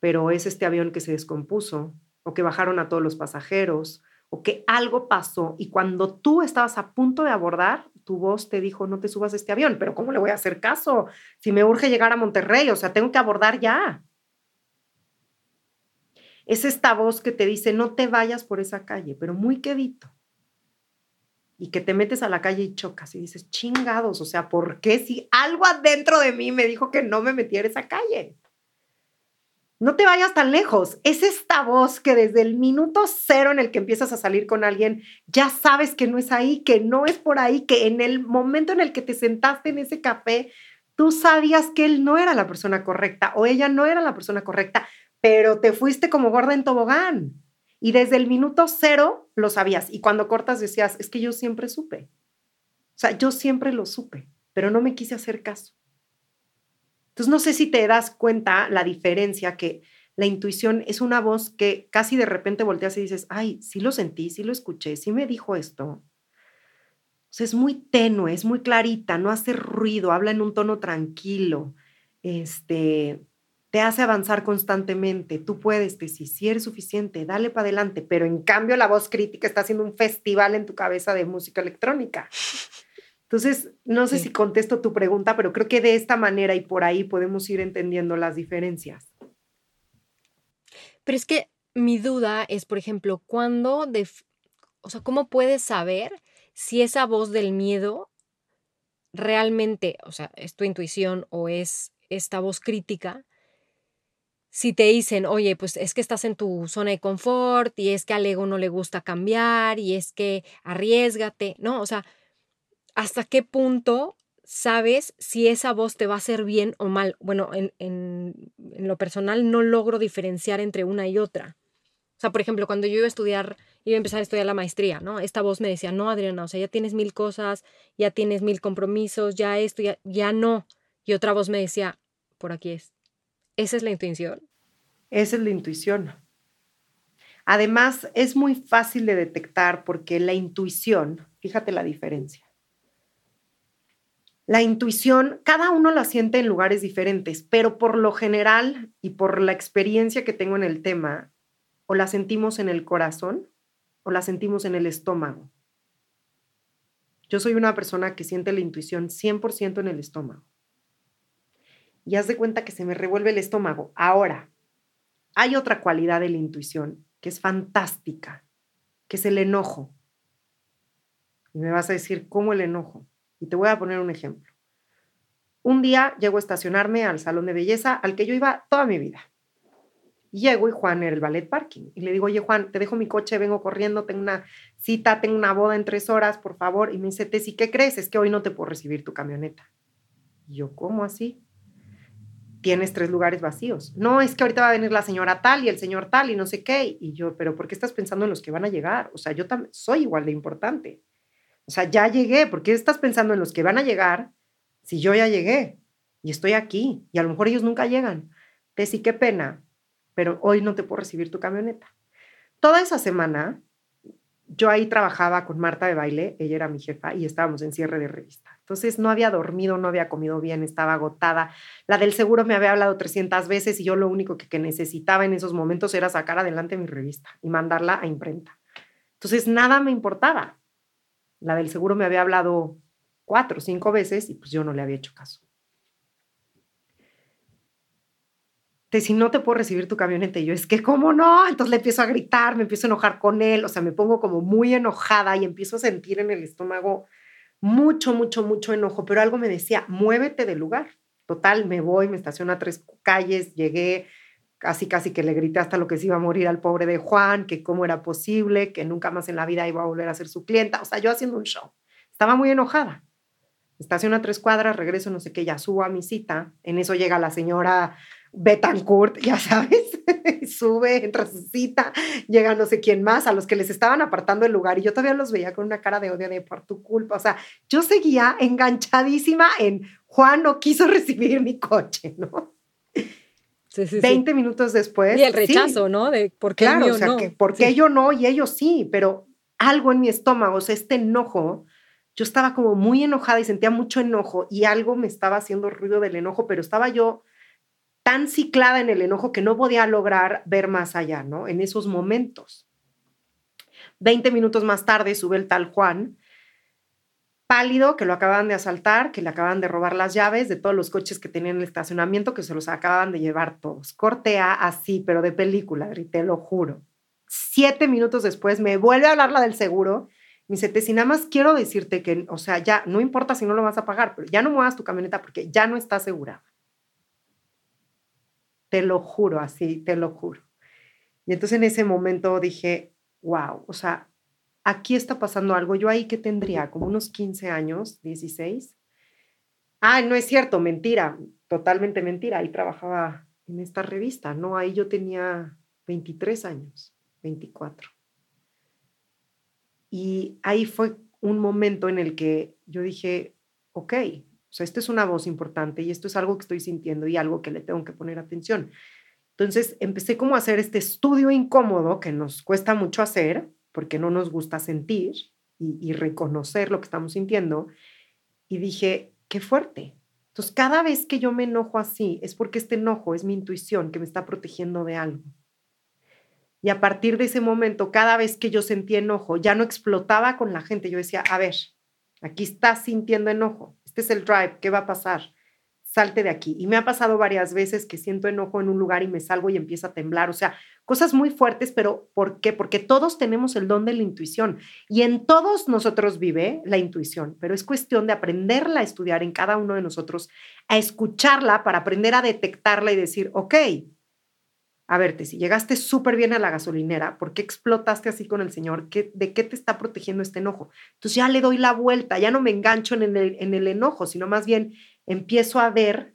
[SPEAKER 1] pero es este avión que se descompuso o que bajaron a todos los pasajeros o que algo pasó y cuando tú estabas a punto de abordar, tu voz te dijo, no te subas a este avión, pero ¿cómo le voy a hacer caso? Si me urge llegar a Monterrey, o sea, tengo que abordar ya. Es esta voz que te dice, no te vayas por esa calle, pero muy quedito y que te metes a la calle y chocas y dices, chingados, o sea, ¿por qué si algo adentro de mí me dijo que no me metiera esa calle? No te vayas tan lejos. Es esta voz que desde el minuto cero en el que empiezas a salir con alguien, ya sabes que no es ahí, que no es por ahí, que en el momento en el que te sentaste en ese café, tú sabías que él no era la persona correcta o ella no era la persona correcta, pero te fuiste como gorda en tobogán. Y desde el minuto cero lo sabías. Y cuando cortas decías, es que yo siempre supe. O sea, yo siempre lo supe, pero no me quise hacer caso. Entonces, no sé si te das cuenta la diferencia que la intuición es una voz que casi de repente volteas y dices, ay, sí lo sentí, sí lo escuché, sí me dijo esto. Es muy tenue, es muy clarita, no hace ruido, habla en un tono tranquilo, este, te hace avanzar constantemente. Tú puedes, decir, si eres suficiente, dale para adelante. Pero en cambio, la voz crítica está haciendo un festival en tu cabeza de música electrónica. Entonces, no sé si contesto tu pregunta, pero creo que de esta manera y por ahí podemos ir entendiendo las diferencias.
[SPEAKER 2] Pero es que mi duda es, por ejemplo, ¿cuándo, o sea, cómo puedes saber si esa voz del miedo realmente, o sea, es tu intuición o es esta voz crítica? Si te dicen, oye, pues es que estás en tu zona de confort y es que al ego no le gusta cambiar y es que arriesgate, ¿no? O sea, hasta qué punto sabes si esa voz te va a hacer bien o mal. Bueno, en, lo personal no logro diferenciar entre una y otra. O sea, por ejemplo, cuando yo iba a estudiar, iba a empezar a estudiar la maestría, ¿no? Esta voz me decía, no, Adriana, o sea, ya tienes mil cosas, ya tienes mil compromisos, ya esto, ya, ya no. Y otra voz me decía, por aquí es. ¿Esa es la intuición?
[SPEAKER 1] Esa es la intuición. Además, es muy fácil de detectar porque la intuición, fíjate la diferencia la intuición, cada uno la siente en lugares diferentes, pero por lo general y por la experiencia que tengo en el tema, o la sentimos en el corazón o la sentimos en el estómago. Yo soy una persona que siente la intuición 100% en el estómago. Y haz de cuenta que se me revuelve el estómago. Ahora, hay otra cualidad de la intuición que es fantástica, que es el enojo. Y me vas a decir, ¿cómo el enojo? Y te voy a poner un ejemplo. Un día llego a estacionarme al salón de belleza al que yo iba toda mi vida. Llego y Juan era el ballet parking. Y le digo, oye Juan, te dejo mi coche, vengo corriendo, tengo una cita, tengo una boda en tres horas, por favor. Y me dice, Tessy, ¿qué crees? Es que hoy no te puedo recibir tu camioneta. Y yo, ¿cómo así? Tienes tres lugares vacíos. No, es que ahorita va a venir la señora tal y el señor tal y no sé qué. Y yo, pero ¿por qué estás pensando en los que van a llegar? O sea, yo también soy igual de importante. O sea, ya llegué, ¿por qué estás pensando en los que van a llegar si yo ya llegué y estoy aquí? Y a lo mejor ellos nunca llegan. sí, qué pena, pero hoy no te puedo recibir tu camioneta. Toda esa semana yo ahí trabajaba con Marta de baile, ella era mi jefa y estábamos en cierre de revista. Entonces no había dormido, no había comido bien, estaba agotada. La del seguro me había hablado 300 veces y yo lo único que, necesitaba en esos momentos era sacar adelante mi revista y mandarla a imprenta. Entonces nada me importaba. La del seguro me había hablado cuatro o cinco veces y pues yo no le había hecho caso. Te si no te puedo recibir tu camioneta y yo es que cómo no, entonces le empiezo a gritar, me empiezo a enojar con él, o sea, me pongo como muy enojada y empiezo a sentir en el estómago mucho, mucho, mucho enojo, pero algo me decía, muévete del lugar. Total, me voy, me estaciono a tres calles, llegué, casi casi que le grité hasta lo que se iba a morir al pobre de Juan, que cómo era posible, que nunca más en la vida iba a volver a ser su clienta, o sea, yo haciendo un show. Estaba muy enojada. Estaciono a tres cuadras, regreso, no sé qué, ya subo a mi cita. En eso llega la señora Betancourt, ya sabes, sube, entra su cita, llega no sé quién más, a los que les estaban apartando el lugar y yo todavía los veía con una cara de odio de por tu culpa. O sea, yo seguía enganchadísima en Juan no quiso recibir mi coche, ¿no? 20 minutos después.
[SPEAKER 2] Y el rechazo, ¿no? De por qué
[SPEAKER 1] claro, o sea, que por qué yo no y ellos sí, pero algo en mi estómago, o sea, este enojo, yo estaba como muy enojada y sentía mucho enojo y algo me estaba haciendo ruido del enojo, pero estaba yo tan ciclada en el enojo que no podía lograr ver más allá, ¿no? En esos momentos. 20 minutos más tarde sube el tal Juan pálido, que lo acaban de asaltar, que le acaban de robar las llaves de todos los coches que tenían en el estacionamiento, que se los acaban de llevar todos. Cortea así, pero de película, te lo juro. Siete minutos después me vuelve a hablar la del seguro. Me dice, nada más quiero decirte que, o sea, ya, no importa si no lo vas a pagar, pero ya no muevas tu camioneta porque ya no está asegurada. Te lo juro, así, te lo juro. Y entonces en ese momento dije, wow, o sea, aquí está pasando algo. Yo ahí que tendría como unos 15 años, 16. Ah, no es cierto, mentira, totalmente mentira. Ahí trabajaba en esta revista, ¿no? Ahí yo tenía 23 años, 24. Y ahí fue un momento en el que yo dije, ok, O sea, esta es una voz importante y esto es algo que estoy sintiendo y algo que le tengo que poner atención. Entonces empecé como a hacer este estudio incómodo que nos cuesta mucho hacer porque no nos gusta sentir y, y reconocer lo que estamos sintiendo. Y dije, qué fuerte. Entonces, cada vez que yo me enojo así, es porque este enojo es mi intuición que me está protegiendo de algo. Y a partir de ese momento, cada vez que yo sentía enojo, ya no explotaba con la gente. Yo decía, a ver, aquí estás sintiendo enojo. Este es el drive. ¿Qué va a pasar? salte de aquí. Y me ha pasado varias veces que siento enojo en un lugar y me salgo y empiezo a temblar. O sea, cosas muy fuertes, pero ¿por qué? Porque todos tenemos el don de la intuición y en todos nosotros vive la intuición, pero es cuestión de aprenderla a estudiar en cada uno de nosotros, a escucharla para aprender a detectarla y decir, ok, a verte, si llegaste súper bien a la gasolinera, ¿por qué explotaste así con el Señor? ¿Qué, ¿De qué te está protegiendo este enojo? Entonces ya le doy la vuelta, ya no me engancho en el, en el enojo, sino más bien empiezo a ver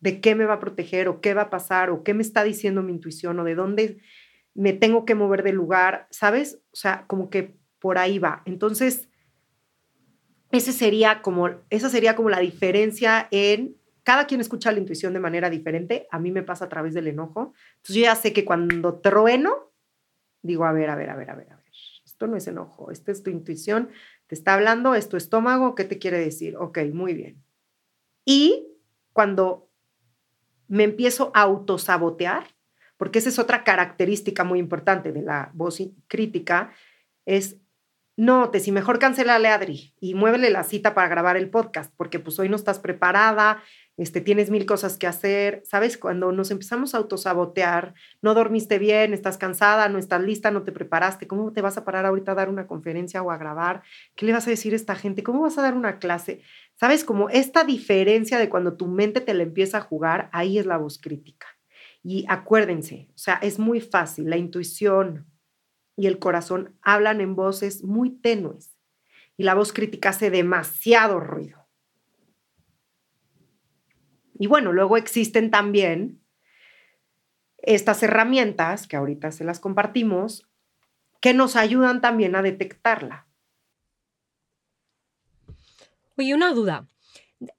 [SPEAKER 1] de qué me va a proteger o qué va a pasar o qué me está diciendo mi intuición o de dónde me tengo que mover del lugar, ¿sabes? O sea, como que por ahí va. Entonces, ese sería como, esa sería como la diferencia en cada quien escucha la intuición de manera diferente. A mí me pasa a través del enojo. Entonces yo ya sé que cuando trueno, digo, a ver, a ver, a ver, a ver, a ver. Esto no es enojo, esta es tu intuición, te está hablando, es tu estómago, ¿qué te quiere decir? Ok, muy bien. Y cuando me empiezo a autosabotear, porque esa es otra característica muy importante de la voz crítica, es, no, te si mejor cancelale a Adri y muévele la cita para grabar el podcast, porque pues hoy no estás preparada, este, tienes mil cosas que hacer, ¿sabes? Cuando nos empezamos a autosabotear, no dormiste bien, estás cansada, no estás lista, no te preparaste, ¿cómo te vas a parar ahorita a dar una conferencia o a grabar? ¿Qué le vas a decir a esta gente? ¿Cómo vas a dar una clase? ¿Sabes? Como esta diferencia de cuando tu mente te la empieza a jugar, ahí es la voz crítica. Y acuérdense, o sea, es muy fácil, la intuición y el corazón hablan en voces muy tenues y la voz crítica hace demasiado ruido. Y bueno, luego existen también estas herramientas, que ahorita se las compartimos, que nos ayudan también a detectarla.
[SPEAKER 2] Oye, una duda.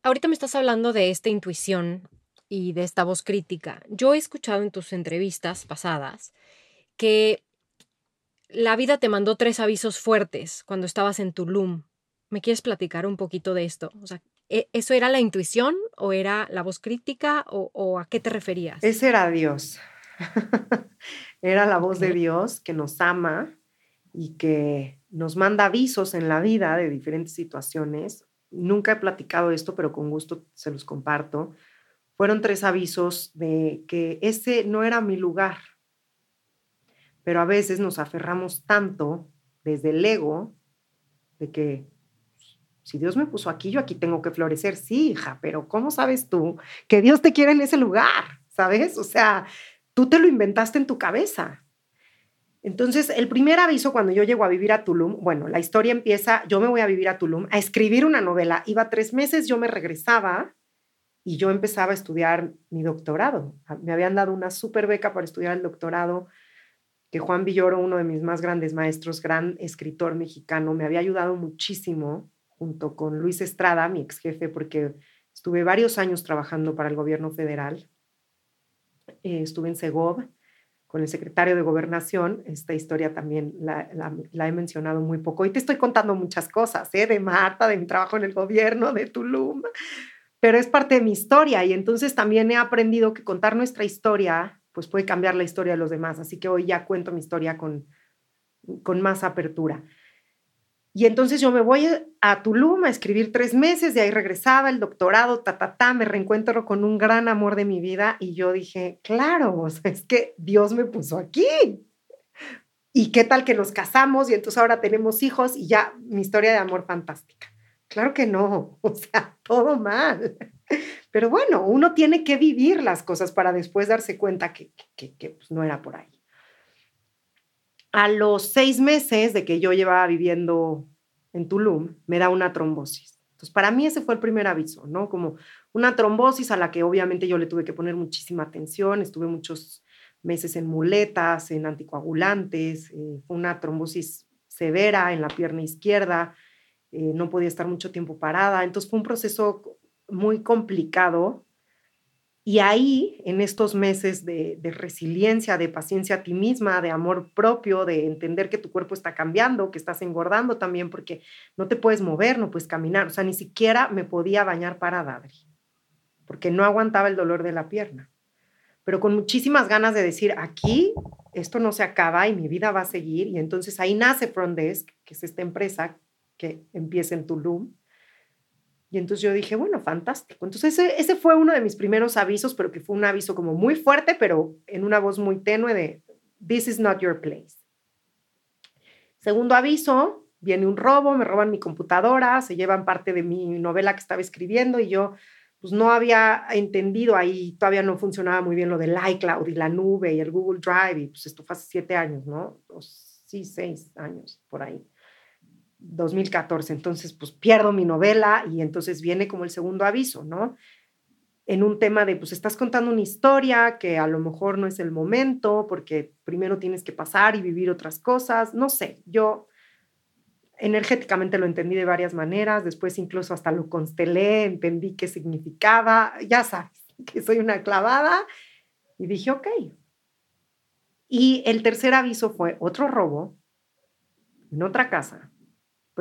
[SPEAKER 2] Ahorita me estás hablando de esta intuición y de esta voz crítica. Yo he escuchado en tus entrevistas pasadas que la vida te mandó tres avisos fuertes cuando estabas en Tulum. ¿Me quieres platicar un poquito de esto? O sea, ¿E, ¿Eso era la intuición o era la voz crítica o, a qué te referías?
[SPEAKER 1] Ese era Dios. era la voz de Dios que nos ama y que nos manda avisos en la vida de diferentes situaciones. Nunca he platicado esto, pero con gusto se los comparto. Fueron tres avisos de que ese no era mi lugar. Pero a veces nos aferramos tanto desde el ego de que si Dios me puso aquí, yo aquí tengo que florecer. Sí, hija, pero ¿cómo sabes tú que Dios te quiere en ese lugar? ¿Sabes? O sea, tú te lo inventaste en tu cabeza. Entonces, el primer aviso cuando yo llego a vivir a Tulum, bueno, la historia empieza, yo me voy a vivir a Tulum a escribir una novela. Iba tres meses, yo me regresaba y yo empezaba a estudiar mi doctorado. Me habían dado una súper beca para estudiar el doctorado, que Juan Villoro, uno de mis más grandes maestros, gran escritor mexicano, me había ayudado muchísimo junto con Luis Estrada, mi ex jefe, porque estuve varios años trabajando para el gobierno federal. Eh, estuve en Segov con el secretario de Gobernación. Esta historia también la, he mencionado muy poco. Y te estoy contando muchas cosas, ¿eh? de Marta, de mi trabajo en el gobierno, de Tulum, pero es parte de mi historia. Y entonces también he aprendido que contar nuestra historia pues puede cambiar la historia de los demás. Así que hoy ya cuento mi historia con, con más apertura. Y entonces yo me voy a Tulum a escribir tres meses, de ahí regresaba el doctorado, ta, ta, ta, me reencuentro con un gran amor de mi vida y yo dije, claro, es que Dios me puso aquí. ¿Y qué tal que nos casamos y entonces ahora tenemos hijos y ya mi historia de amor fantástica? Claro que no, o sea, todo mal. Pero bueno, uno tiene que vivir las cosas para después darse cuenta que, que, pues, no era por ahí a los seis meses de que yo llevaba viviendo en Tulum, me da una trombosis. Entonces, para mí ese fue el primer aviso, ¿no? Como una trombosis a la que obviamente yo le tuve que poner muchísima atención, estuve muchos meses en muletas, en anticoagulantes, eh, una trombosis severa en la pierna izquierda, eh, no podía estar mucho tiempo parada, entonces fue un proceso muy complicado. Y ahí, en estos meses de, resiliencia, de paciencia a ti misma, de amor propio, de entender que tu cuerpo está cambiando, que estás engordando también, porque no te puedes mover, no puedes caminar. O sea, ni siquiera me podía bañar para Adri, porque no aguantaba el dolor de la pierna. Pero con muchísimas ganas de decir, aquí esto no se acaba y mi vida va a seguir. Y entonces ahí nace Front Desk, que es esta empresa que empieza en Tulum y entonces yo dije, bueno, fantástico. Entonces ese, ese, fue uno de mis primeros avisos, pero que fue un aviso como muy fuerte, pero en una voz muy tenue de, this is not your place. Segundo aviso, viene un robo, me roban mi computadora, se llevan parte de mi novela que estaba escribiendo y yo pues no había entendido ahí, todavía no funcionaba muy bien lo del iCloud y la nube y el Google Drive, y pues esto fue hace siete años, ¿no? O sí, seis años por ahí. 2014. Entonces, pues pierdo mi novela y entonces viene como el segundo aviso, ¿no? En un tema de, pues estás contando una historia que a lo mejor no es el momento porque primero tienes que pasar y vivir otras cosas, no sé, yo energéticamente lo entendí de varias maneras, después incluso hasta lo constelé, entendí qué significaba, ya sabes, que soy una clavada y dije, ok. Y el tercer aviso fue otro robo en otra casa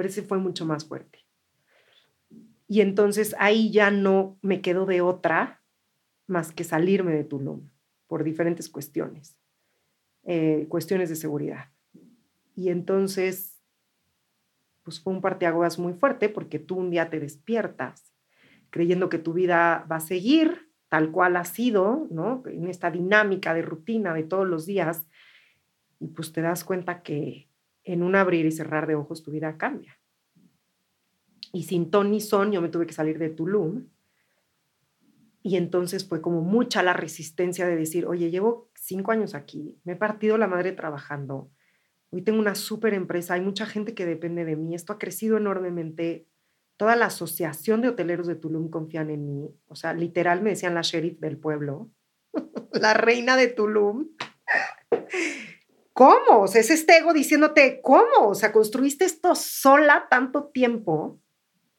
[SPEAKER 1] pero ese fue mucho más fuerte. Y entonces ahí ya no me quedo de otra más que salirme de Tulum por diferentes cuestiones, eh, cuestiones de seguridad. Y entonces, pues fue un parteaguas muy fuerte porque tú un día te despiertas creyendo que tu vida va a seguir tal cual ha sido, ¿no? En esta dinámica de rutina de todos los días, y pues te das cuenta que en un abrir y cerrar de ojos tu vida cambia. Y sin ton ni son, yo me tuve que salir de Tulum. Y entonces fue como mucha la resistencia de decir, oye, llevo cinco años aquí, me he partido la madre trabajando, hoy tengo una súper empresa, hay mucha gente que depende de mí, esto ha crecido enormemente, toda la asociación de hoteleros de Tulum confían en mí, o sea, literal me decían la sheriff del pueblo, la reina de Tulum. ¿Cómo? O sea, es este ego diciéndote, ¿cómo? O sea, construiste esto sola tanto tiempo,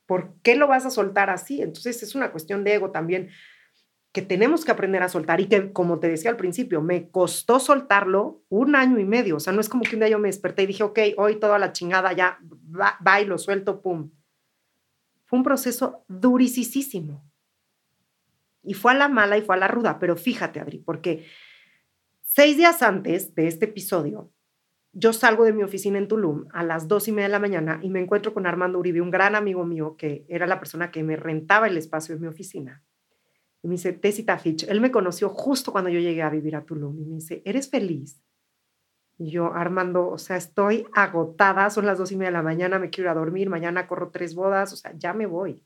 [SPEAKER 1] ¿por qué lo vas a soltar así? Entonces es una cuestión de ego también que tenemos que aprender a soltar y que, como te decía al principio, me costó soltarlo un año y medio. O sea, no es como que un día yo me desperté y dije, ok, hoy toda la chingada ya va, va y lo suelto, pum. Fue un proceso durisísimo. Y fue a la mala y fue a la ruda, pero fíjate, Adri, porque Seis días antes de este episodio, yo salgo de mi oficina en Tulum a las dos y media de la mañana y me encuentro con Armando Uribe, un gran amigo mío que era la persona que me rentaba el espacio de mi oficina. Y me dice, Tessita Fitch, él me conoció justo cuando yo llegué a vivir a Tulum y me dice, ¿eres feliz? Y yo, Armando, o sea, estoy agotada, son las dos y media de la mañana, me quiero ir a dormir, mañana corro tres bodas, o sea, ya me voy.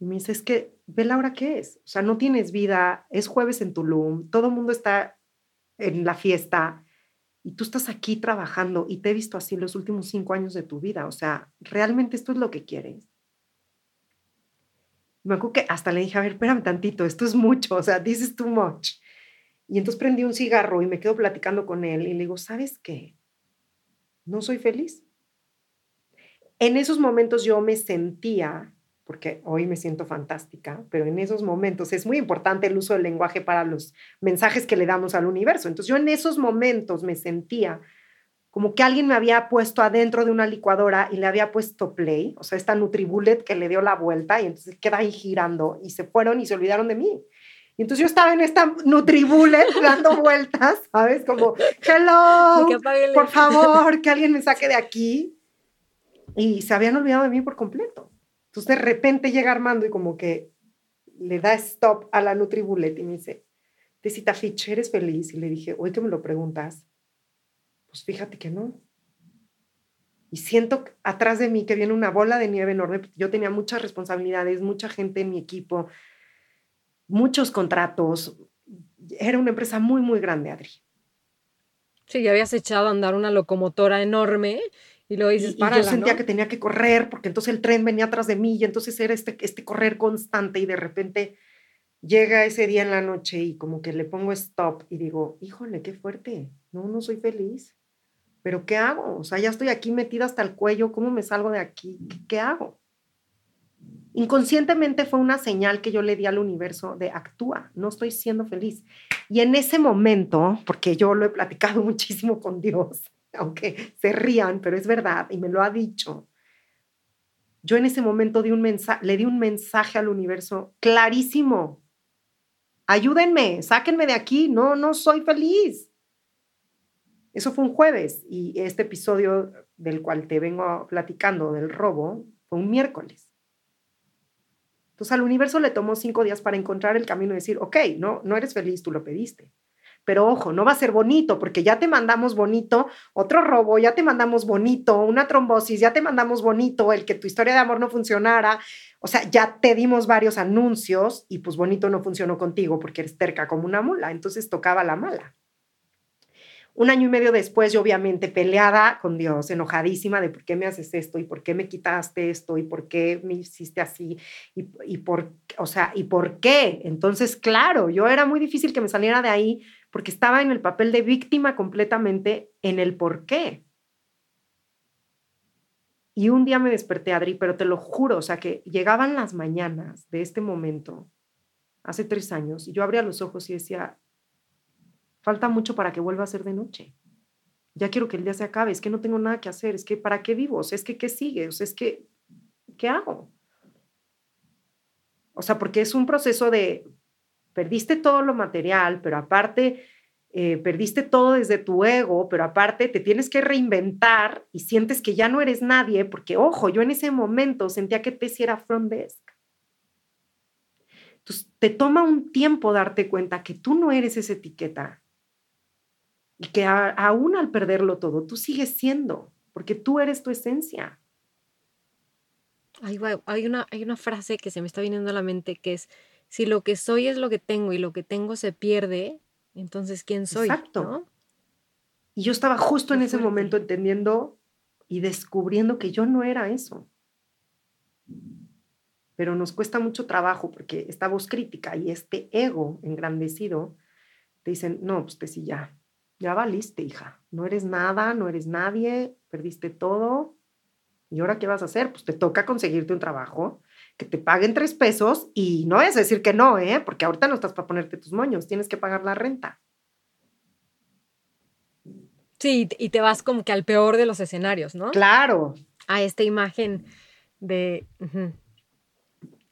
[SPEAKER 1] Y me dice, es que, ve la hora que es, o sea, no tienes vida, es jueves en Tulum, todo el mundo está en la fiesta y tú estás aquí trabajando y te he visto así los últimos cinco años de tu vida. O sea, ¿realmente esto es lo que quieres? Me acuerdo que hasta le dije, a ver, espérame tantito, esto es mucho, o sea, this is too much. Y entonces prendí un cigarro y me quedo platicando con él y le digo, ¿sabes qué? No soy feliz. En esos momentos yo me sentía porque hoy me siento fantástica, pero en esos momentos es muy importante el uso del lenguaje para los mensajes que le damos al universo. Entonces yo en esos momentos me sentía como que alguien me había puesto adentro de una licuadora y le había puesto play, o sea, esta Nutribullet que le dio la vuelta y entonces queda ahí girando y se fueron y se olvidaron de mí. Y entonces yo estaba en esta Nutribullet dando vueltas, ¿sabes? Como, hello, por favor, que alguien me saque de aquí. Y se habían olvidado de mí por completo. Entonces de repente llega Armando y como que le da stop a la Nutribullet y me dice, Tecita Fitch, ¿eres feliz? Y le dije, hoy que me lo preguntas, pues fíjate que no. Y siento atrás de mí que viene una bola de nieve enorme. Yo tenía muchas responsabilidades, mucha gente en mi equipo, muchos contratos. Era una empresa muy, muy grande, Adri.
[SPEAKER 2] Sí, ya habías echado a andar una locomotora enorme y luego dices,
[SPEAKER 1] y, yo sentía que tenía que correr porque entonces el tren venía atrás de mí y entonces era este, este correr constante y de repente llega ese día en la noche y como que le pongo stop y digo, híjole, qué fuerte, no, no soy feliz, pero ¿qué hago? O sea, ya estoy aquí metida hasta el cuello, ¿cómo me salgo de aquí? ¿Qué, qué hago? Inconscientemente fue una señal que yo le di al universo de actúa, no estoy siendo feliz. Y en ese momento, porque yo lo he platicado muchísimo con Dios, aunque se rían, pero es verdad y me lo ha dicho. Yo en ese momento le di un mensaje al universo clarísimo. Ayúdenme, sáquenme de aquí, no, no soy feliz. Eso fue un jueves y este episodio del cual te vengo platicando del robo fue un miércoles. Entonces al universo le tomó cinco días para encontrar el camino y decir, ok, no, no eres feliz, tú lo pediste. Pero ojo, no va a ser bonito porque ya te mandamos bonito otro robo, ya te mandamos bonito una trombosis, ya te mandamos bonito el que tu historia de amor no funcionara. O sea, ya te dimos varios anuncios y pues bonito no funcionó contigo porque eres terca como una mula. Entonces tocaba la mala. Un año y medio después, yo obviamente peleada con Dios, enojadísima de por qué me haces esto y por qué me quitaste esto y por qué me hiciste así y, y por, o sea, y por qué. Entonces, claro, yo era muy difícil que me saliera de ahí porque estaba en el papel de víctima completamente en el por qué. Y un día me desperté, Adri, pero te lo juro, o sea, que llegaban las mañanas de este momento, hace tres años, y yo abría los ojos y decía, falta mucho para que vuelva a ser de noche. Ya quiero que el día se acabe, es que no tengo nada que hacer, es que ¿para qué vivo? es que ¿qué sigue? O sea, es que, ¿qué hago? O sea, porque es un proceso de, perdiste todo lo material, pero aparte eh, perdiste todo desde tu ego, pero aparte te tienes que reinventar y sientes que ya no eres nadie, porque ojo, yo en ese momento sentía que te era front desk. Entonces, te toma un tiempo darte cuenta que tú no eres esa etiqueta y que aún al perderlo todo, tú sigues siendo, porque tú eres tu esencia.
[SPEAKER 2] Hay, una, hay una frase que se me está viniendo a la mente que es, si lo que soy es lo que tengo y lo que tengo se pierde, entonces ¿quién soy? Exacto.
[SPEAKER 1] Y yo estaba justo en ese momento entendiendo y descubriendo que yo no era eso. Pero nos cuesta mucho trabajo porque esta voz crítica y este ego engrandecido te dicen, no, pues te sí ya, ya valiste, hija. No eres nada, no eres nadie, perdiste todo. ¿Y ahora qué vas a hacer? Pues te toca conseguirte un trabajo que te paguen tres pesos y no es decir que no, ¿eh? Porque ahorita no estás para ponerte tus moños, tienes que pagar la renta.
[SPEAKER 2] Sí, y te vas como que al peor de los escenarios, ¿no?
[SPEAKER 1] Claro.
[SPEAKER 2] A esta imagen de, o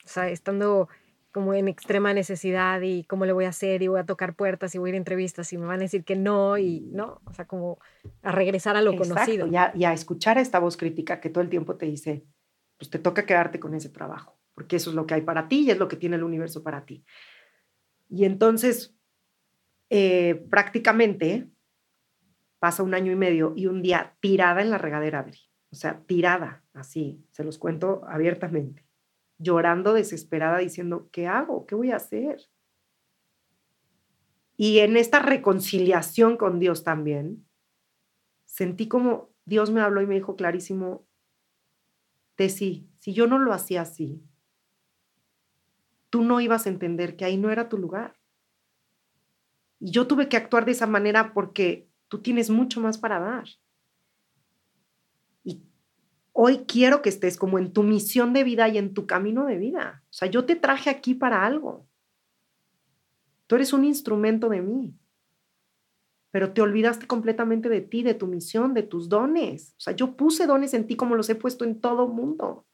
[SPEAKER 2] sea, estando como en extrema necesidad y cómo le voy a hacer y voy a tocar puertas y voy a ir a entrevistas y me van a decir que no y no, o sea, como a regresar a lo conocido.
[SPEAKER 1] Y a, y a escuchar esta voz crítica que todo el tiempo te dice, pues te toca quedarte con ese trabajo porque eso es lo que hay para ti y es lo que tiene el universo para ti. Y entonces, eh, prácticamente pasa un año y medio y un día tirada en la regadera, Adri. O sea, tirada, así, se los cuento abiertamente, llorando desesperada, diciendo, ¿qué hago? ¿Qué voy a hacer? Y en esta reconciliación con Dios también, sentí como Dios me habló y me dijo clarísimo, sí, si yo no lo hacía así, tú no ibas a entender que ahí no era tu lugar. Y yo tuve que actuar de esa manera porque tú tienes mucho más para dar. Y hoy quiero que estés como en tu misión de vida y en tu camino de vida. O sea, yo te traje aquí para algo. Tú eres un instrumento de mí. Pero te olvidaste completamente de ti, de tu misión, de tus dones. O sea, yo puse dones en ti como los he puesto en todo mundo.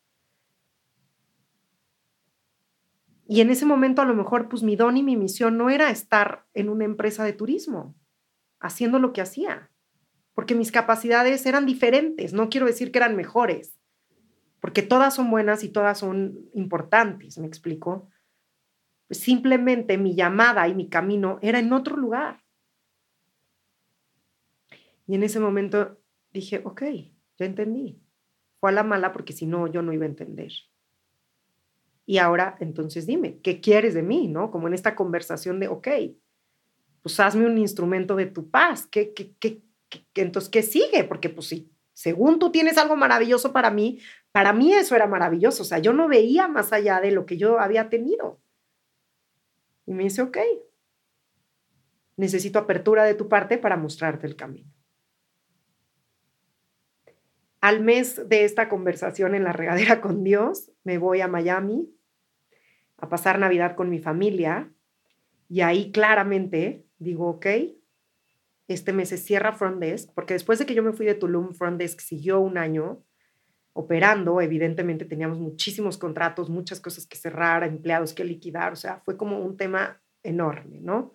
[SPEAKER 1] Y en ese momento a lo mejor pues mi don y mi misión no era estar en una empresa de turismo, haciendo lo que hacía, porque mis capacidades eran diferentes, no quiero decir que eran mejores, porque todas son buenas y todas son importantes, me explico. Simplemente mi llamada y mi camino era en otro lugar. Y en ese momento dije, ok, ya entendí. Fue a la mala porque si no, yo no iba a entender. Y ahora, entonces dime, ¿qué quieres de mí? ¿No? Como en esta conversación de, ok, pues hazme un instrumento de tu paz. ¿Qué, qué, qué, entonces, ¿qué sigue? Porque pues sí, según tú tienes algo maravilloso para mí, para mí eso era maravilloso. O sea, yo no veía más allá de lo que yo había tenido. Y me dice, ok, necesito apertura de tu parte para mostrarte el camino. Al mes de esta conversación en la regadera con Dios, me voy a Miami a pasar Navidad con mi familia y ahí claramente digo, ok, este mes se cierra Front Desk, porque después de que yo me fui de Tulum, Front Desk siguió un año operando, evidentemente teníamos muchísimos contratos, muchas cosas que cerrar, empleados que liquidar, o sea, fue como un tema enorme, ¿no?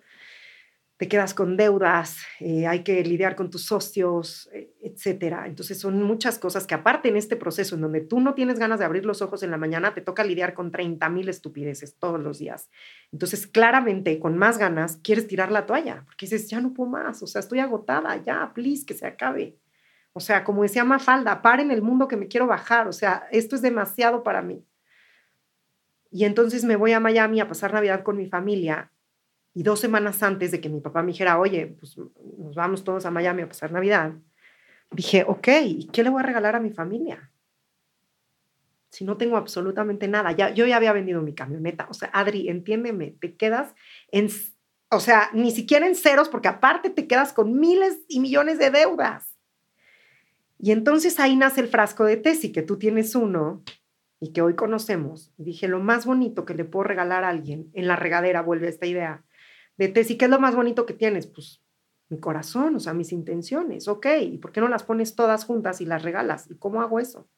[SPEAKER 1] Te quedas con deudas, eh, hay que lidiar con tus socios, eh, etcétera. Entonces son muchas cosas que aparte en este proceso en donde tú no tienes ganas de abrir los ojos en la mañana, te toca lidiar con 30 mil estupideces todos los días. Entonces claramente con más ganas quieres tirar la toalla porque dices, ya no puedo más, o sea, estoy agotada, ya, please, que se acabe. O sea, como decía Mafalda, en el mundo que me quiero bajar, o sea, esto es demasiado para mí. Y entonces me voy a Miami a pasar Navidad con mi familia y dos semanas antes de que mi papá me dijera, oye, pues nos vamos todos a Miami a pasar Navidad, dije, ok, ¿y qué le voy a regalar a mi familia? Si no tengo absolutamente nada. Ya, yo ya había vendido mi camioneta. O sea, Adri, entiéndeme, te quedas en, o sea, ni siquiera en ceros, porque aparte te quedas con miles y millones de deudas. Y entonces ahí nace el frasco de Tesi, que tú tienes uno y que hoy conocemos. Y dije, lo más bonito que le puedo regalar a alguien, en la regadera vuelve esta idea, de ¿qué es lo más bonito que tienes? Pues mi corazón, o sea, mis intenciones, ok, ¿y por qué no las pones todas juntas y las regalas? ¿Y cómo hago eso?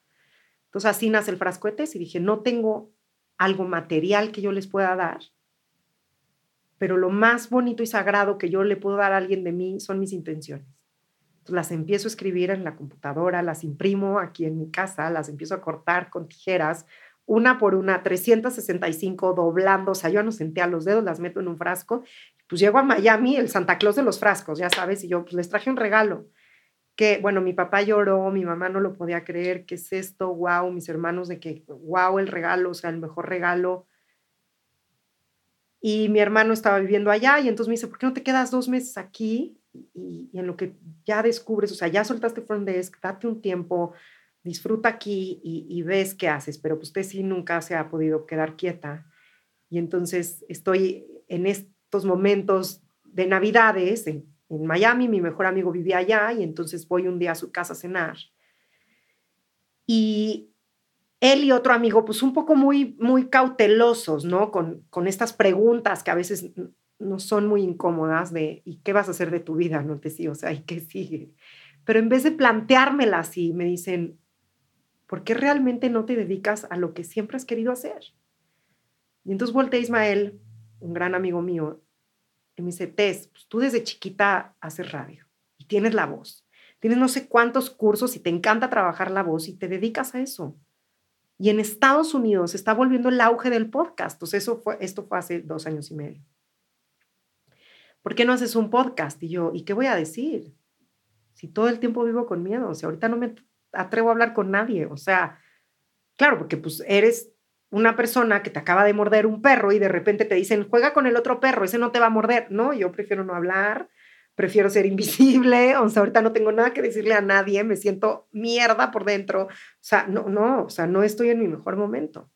[SPEAKER 1] Entonces así nace el frasco de Tessy. Dije, no tengo algo material que yo les pueda dar, pero lo más bonito y sagrado que yo le puedo dar a alguien de mí son mis intenciones. Entonces las empiezo a escribir en la computadora, las imprimo aquí en mi casa, las empiezo a cortar con tijeras, una por una, 365 doblando, o sea, yo no senté a los dedos, las meto en un frasco, pues llego a Miami, el Santa Claus de los frascos, ya sabes, y yo pues les traje un regalo, que bueno, mi papá lloró, mi mamá no lo podía creer, ¿qué es esto? Wow, mis hermanos de que, wow, el regalo, o sea, el mejor regalo. Y mi hermano estaba viviendo allá y entonces me dice, ¿por qué no te quedas dos meses aquí? Y, en lo que ya descubres, o sea, ya soltaste front desk, date un tiempo, disfruta aquí y, ves qué haces, pero pues usted sí nunca se ha podido quedar quieta. Y entonces estoy en estos momentos de Navidades en, Miami, mi mejor amigo vivía allá y entonces voy un día a su casa a cenar. Y él y otro amigo, pues un poco muy, muy cautelosos, ¿no? Con, con estas preguntas que a veces no son muy incómodas de, ¿y qué vas a hacer de tu vida? No te sigo, o sea, ¿y qué sigue? Pero en vez de planteármela así, me dicen, ¿Por qué realmente no te dedicas a lo que siempre has querido hacer? Y entonces volteé Ismael, un gran amigo mío, y me dice, Tess, pues tú desde chiquita haces radio y tienes la voz. Tienes no sé cuántos cursos y te encanta trabajar la voz y te dedicas a eso. Y en Estados Unidos está volviendo el auge del podcast. Entonces, eso fue, esto fue hace dos años y medio. ¿Por qué no haces un podcast? Y yo, ¿y qué voy a decir? Si todo el tiempo vivo con miedo, o sea, ahorita no me atrevo a hablar con nadie. O sea, claro, porque pues eres una persona que te acaba de morder un perro y de repente te dicen, juega con el otro perro, ese no te va a morder. No, yo prefiero no hablar, prefiero ser invisible, o sea, ahorita no tengo nada que decirle a nadie, me siento mierda por dentro. O sea, no, no, o sea, no estoy en mi mejor momento.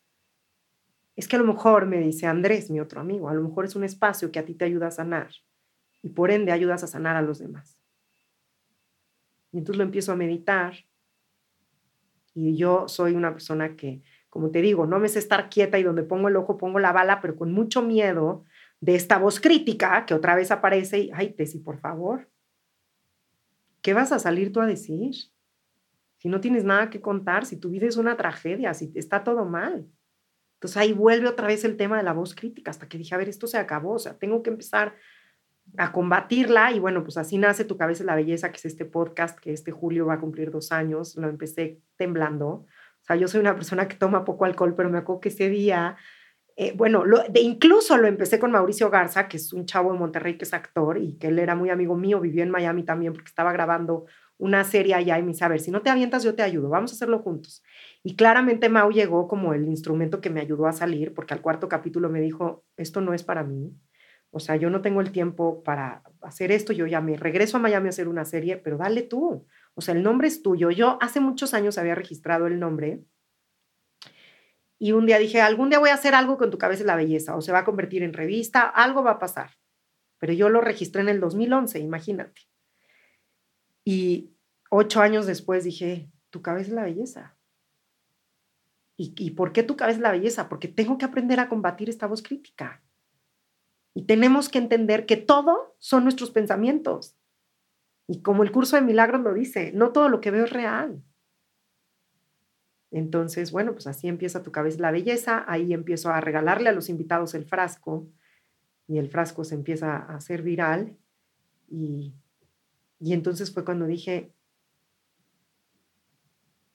[SPEAKER 1] Es que a lo mejor, me dice Andrés, mi otro amigo, a lo mejor es un espacio que a ti te ayuda a sanar y por ende ayudas a sanar a los demás. Y entonces lo empiezo a meditar y yo soy una persona que, como te digo, no me sé estar quieta y donde pongo el ojo pongo la bala, pero con mucho miedo de esta voz crítica que otra vez aparece y, ay, Tessy, por favor, ¿qué vas a salir tú a decir? Si no tienes nada que contar, si tu vida es una tragedia, si está todo mal. Entonces ahí vuelve otra vez el tema de la voz crítica, hasta que dije, a ver, esto se acabó, o sea, tengo que empezar a combatirla y bueno, pues así nace Tu cabeza la belleza, que es este podcast que este julio va a cumplir dos años, lo empecé temblando. O sea, yo soy una persona que toma poco alcohol, pero me acuerdo que ese día, eh, bueno, de, incluso lo empecé con Mauricio Garza, que es un chavo de Monterrey que es actor y que él era muy amigo mío, vivió en Miami también porque estaba grabando una serie allá y me dice, a ver, si no te avientas, yo te ayudo, vamos a hacerlo juntos. Y claramente Mau llegó como el instrumento que me ayudó a salir, porque al cuarto capítulo me dijo, esto no es para mí, o sea, yo no tengo el tiempo para hacer esto, yo ya me regreso a Miami a hacer una serie, pero dale tú. O sea, el nombre es tuyo. Yo hace muchos años había registrado el nombre y un día dije, algún día voy a hacer algo con tu cabeza la belleza, o se va a convertir en revista, algo va a pasar. Pero yo lo registré en el 2011, imagínate. Y ocho años después dije, tu cabeza es la belleza. ¿Y, ¿Y por qué tu cabeza es la belleza? Porque tengo que aprender a combatir esta voz crítica. Y tenemos que entender que todo son nuestros pensamientos. Y como el curso de milagros lo dice, no todo lo que veo es real. Entonces, bueno, pues así empieza tu cabeza la belleza, ahí empiezo a regalarle a los invitados el frasco y el frasco se empieza a hacer viral y, entonces fue cuando dije,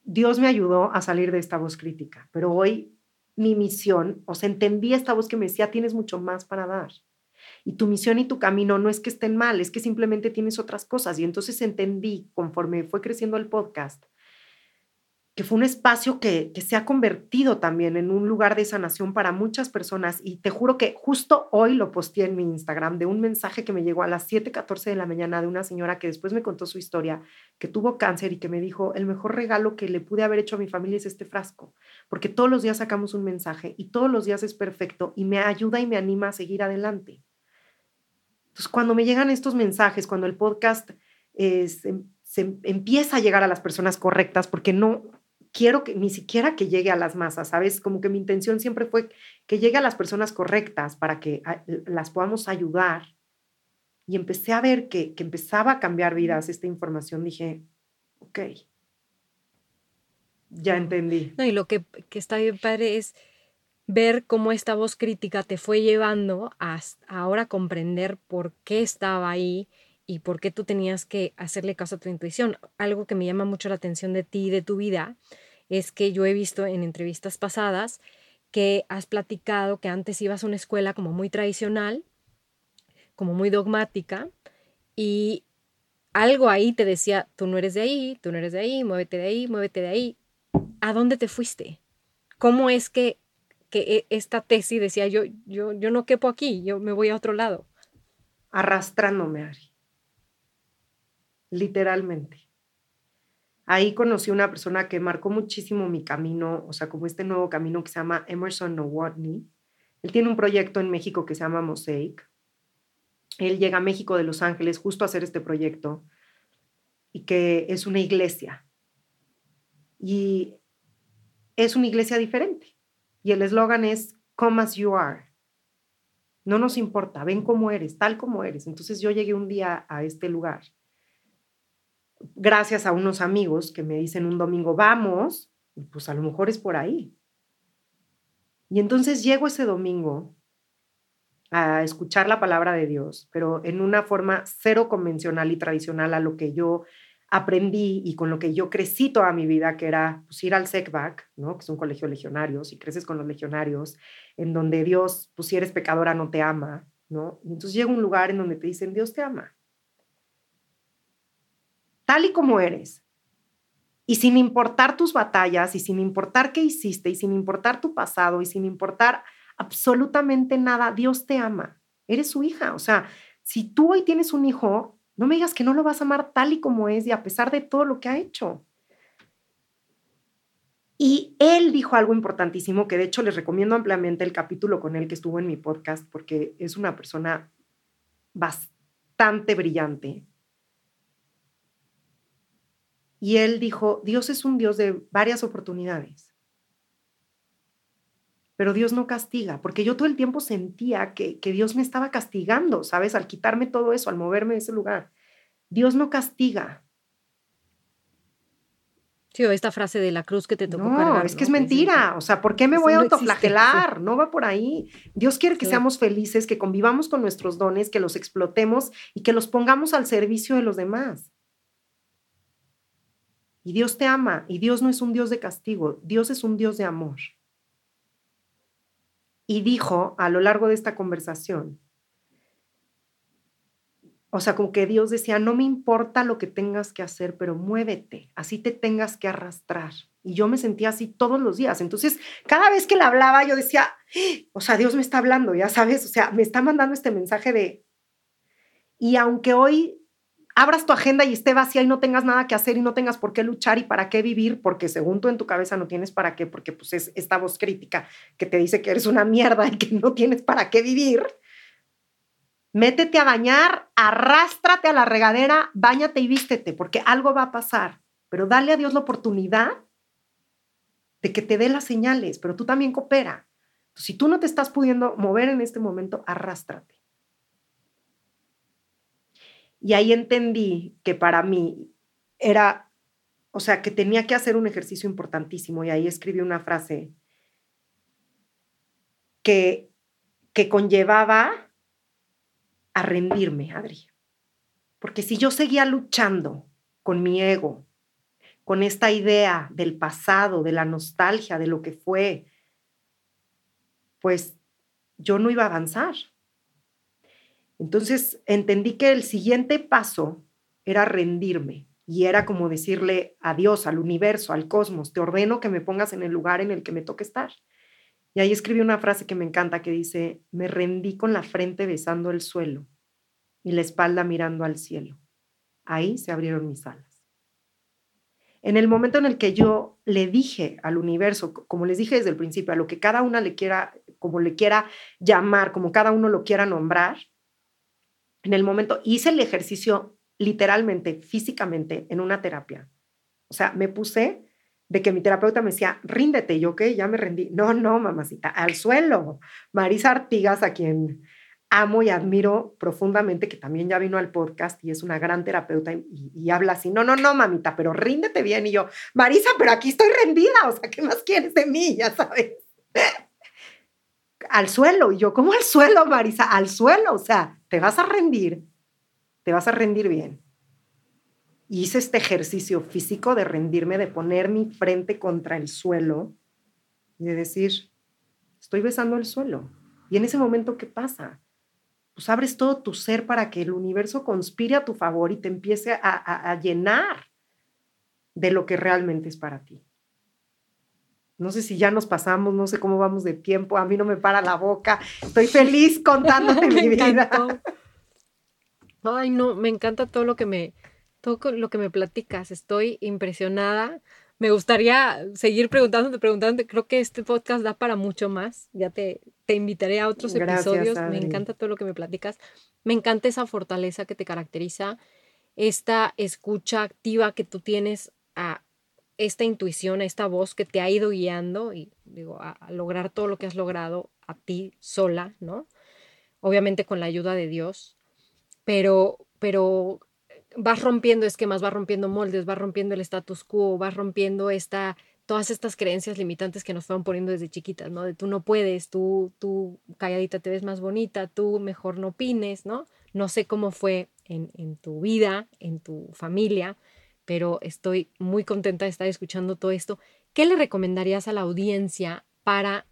[SPEAKER 1] Dios me ayudó a salir de esta voz crítica, pero hoy mi misión, o sea, entendí esta voz que me decía, tienes mucho más para dar. Y tu misión y tu camino no es que estén mal, es que simplemente tienes otras cosas. Y entonces entendí, conforme fue creciendo el podcast, que fue un espacio que, se ha convertido también en un lugar de sanación para muchas personas. Y te juro que justo hoy lo posteé en mi Instagram de un mensaje que me llegó a las 7:14 de la mañana de una señora que después me contó su historia, que tuvo cáncer y que me dijo, el mejor regalo que le pude haber hecho a mi familia es este frasco, porque todos los días sacamos un mensaje y todos los días es perfecto y me ayuda y me anima a seguir adelante. Entonces, cuando me llegan estos mensajes, cuando el podcast se, se empieza a llegar a las personas correctas, porque no, quiero que ni siquiera que llegue a las masas, ¿sabes? Como que mi intención siempre fue que llegue a las personas correctas para que ah, las podamos ayudar. Y empecé a ver que, que empezaba a cambiar vidas esta información. Dije, ok, ya entendí.
[SPEAKER 2] No, y lo que, que está bien padre es ver cómo esta voz crítica te fue llevando a ahora comprender por qué estaba ahí y por qué tú tenías que hacerle caso a tu intuición. Algo que me llama mucho la atención de ti y de tu vida es que yo he visto en entrevistas pasadas que has platicado que antes ibas a una escuela como muy tradicional, como muy dogmática, y algo ahí te decía, tú no eres de ahí, tú no eres de ahí, muévete de ahí, muévete de ahí. ¿A dónde te fuiste? ¿Cómo es que, que e, esta tesis decía, yo, yo, yo no quepo aquí, yo me voy a otro lado?
[SPEAKER 1] Arrastrándome, Ari literalmente. Ahí conocí una persona que marcó muchísimo mi camino, o sea, como este nuevo camino que se llama Emerson Nowotny. Él tiene un proyecto en México que se llama Mosaic. Él llega a México de Los Ángeles justo a hacer este proyecto y que es una iglesia. Y es una iglesia diferente. Y el eslogan es Come as you are. No nos importa, ven cómo eres, tal como eres. Entonces yo llegué un día a este lugar gracias a unos amigos que me dicen un domingo, vamos, pues a lo mejor es por ahí. Y entonces llego ese domingo a escuchar la palabra de Dios, pero en una forma cero convencional y tradicional a lo que yo aprendí y con lo que yo crecí toda mi vida, que era pues, ir al SECBAC, ¿no? que es un colegio de legionarios, y creces con los legionarios, en donde Dios, pues si eres pecadora, no te ama, ¿no? Entonces llega un lugar en donde te dicen, Dios te ama tal y como eres. Y sin importar tus batallas y sin importar qué hiciste y sin importar tu pasado y sin importar absolutamente nada, Dios te ama. Eres su hija. O sea, si tú hoy tienes un hijo, no me digas que no lo vas a amar tal y como es y a pesar de todo lo que ha hecho. Y él dijo algo importantísimo que de hecho les recomiendo ampliamente el capítulo con él que estuvo en mi podcast porque es una persona bastante brillante y él dijo, Dios es un Dios de varias oportunidades. Pero Dios no castiga, porque yo todo el tiempo sentía que, que Dios me estaba castigando, ¿sabes? Al quitarme todo eso, al moverme de ese lugar. Dios no castiga.
[SPEAKER 2] Sí, o esta frase de la cruz que te tocó
[SPEAKER 1] no,
[SPEAKER 2] cargar.
[SPEAKER 1] Es que es mentira. O sea, ¿por qué me voy a autoflagelar? No va por ahí. Dios quiere que seamos felices, que convivamos con nuestros dones, que los explotemos y que los pongamos al servicio de los demás. Y Dios te ama y Dios no es un Dios de castigo, Dios es un Dios de amor. Y dijo a lo largo de esta conversación, o sea, como que Dios decía, no me importa lo que tengas que hacer, pero muévete, así te tengas que arrastrar. Y yo me sentía así todos los días. Entonces, cada vez que le hablaba, yo decía, o sea, Dios me está hablando, ya sabes, o sea, me está mandando este mensaje de... Y aunque hoy abras tu agenda y esté vacía y no tengas nada que hacer y no tengas por qué luchar y para qué vivir, porque según tú en tu cabeza no tienes para qué, porque pues es esta voz crítica que te dice que eres una mierda y que no tienes para qué vivir. Métete a bañar, arrástrate a la regadera, bañate y vístete, porque algo va a pasar. pero dale a Dios la oportunidad de que te dé las señales, pero tú también coopera. Si tú no te estás pudiendo mover en este momento, arrástrate. Y ahí entendí que para mí era, o sea, que tenía que hacer un ejercicio importantísimo y ahí escribí una frase que, que conllevaba a rendirme, Adri. Porque si yo seguía luchando con mi ego, con esta idea del pasado, de la nostalgia, de lo que fue, pues yo no iba a avanzar. Entonces entendí que el siguiente paso era rendirme y era como decirle a Dios, al universo, al cosmos, te ordeno que me pongas en el lugar en el que me toque estar. Y ahí escribí una frase que me encanta que dice, me rendí con la frente besando el suelo y la espalda mirando al cielo. Ahí se abrieron mis alas. En el momento en el que yo le dije al universo, como les dije desde el principio, a lo que cada una le quiera, como le quiera llamar, como cada uno lo quiera nombrar, en el momento hice el ejercicio literalmente, físicamente, en una terapia. O sea, me puse de que mi terapeuta me decía, ríndete, yo que ya me rendí. No, no, mamacita, al suelo. Marisa Artigas, a quien amo y admiro profundamente, que también ya vino al podcast y es una gran terapeuta y, y, habla así, no, no, no, mamita, pero ríndete bien. Y yo, Marisa, pero aquí estoy rendida, o sea, ¿qué más quieres de mí? Ya sabes. Al suelo. Y yo, ¿cómo al suelo, Marisa? Al suelo, o sea, te vas a rendir, te vas a rendir bien. hice este ejercicio físico de rendirme, de poner mi frente contra el suelo de decir, estoy besando el suelo. Y en ese momento, ¿qué pasa? Pues abres todo tu ser para que el universo conspire a tu favor y te empiece a, a llenar de lo que realmente es para ti. No sé si ya nos pasamos, no sé cómo vamos de tiempo, a mí no me para la boca. Estoy feliz contándote mi vida.
[SPEAKER 2] Ay, no, me encanta todo lo que me todo lo que me platicas. Estoy impresionada. Me gustaría seguir preguntándote, preguntándote. Creo que este podcast da para mucho más. Ya te, te invitaré a otros episodios. Me encanta todo lo que me platicas. Me encanta esa fortaleza que te caracteriza, esta escucha activa que tú tienes a esta intuición, esta voz que te ha ido guiando y digo, a, lograr todo lo que has logrado a ti sola, ¿no? Obviamente con la ayuda de Dios, pero, pero vas rompiendo esquemas, vas rompiendo moldes, vas rompiendo el status quo, vas rompiendo esta, todas estas creencias limitantes que nos fueron poniendo desde chiquitas, ¿no? De tú no puedes, tú, tú calladita te ves más bonita, tú mejor no opines, ¿no? No sé cómo fue en tu vida, en tu familia, pero estoy muy contenta de estar escuchando todo esto. ¿Qué le recomendarías a la audiencia para,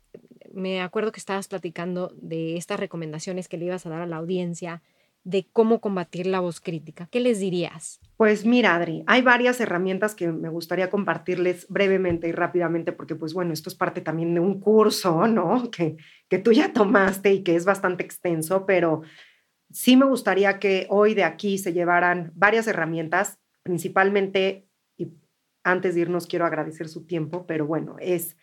[SPEAKER 2] me acuerdo que estabas platicando de estas recomendaciones que le ibas a dar a la audiencia, de cómo combatir la voz crítica. ¿Qué les dirías?
[SPEAKER 1] Pues mira, Adri, hay varias herramientas que me gustaría compartirles brevemente y rápidamente, porque pues bueno, esto es parte también de un curso, ¿no? Que, que tú ya tomaste y que es bastante extenso, pero sí me gustaría que hoy de aquí se llevaran varias herramientas principalmente, y antes de irnos quiero agradecer su tiempo, pero bueno, es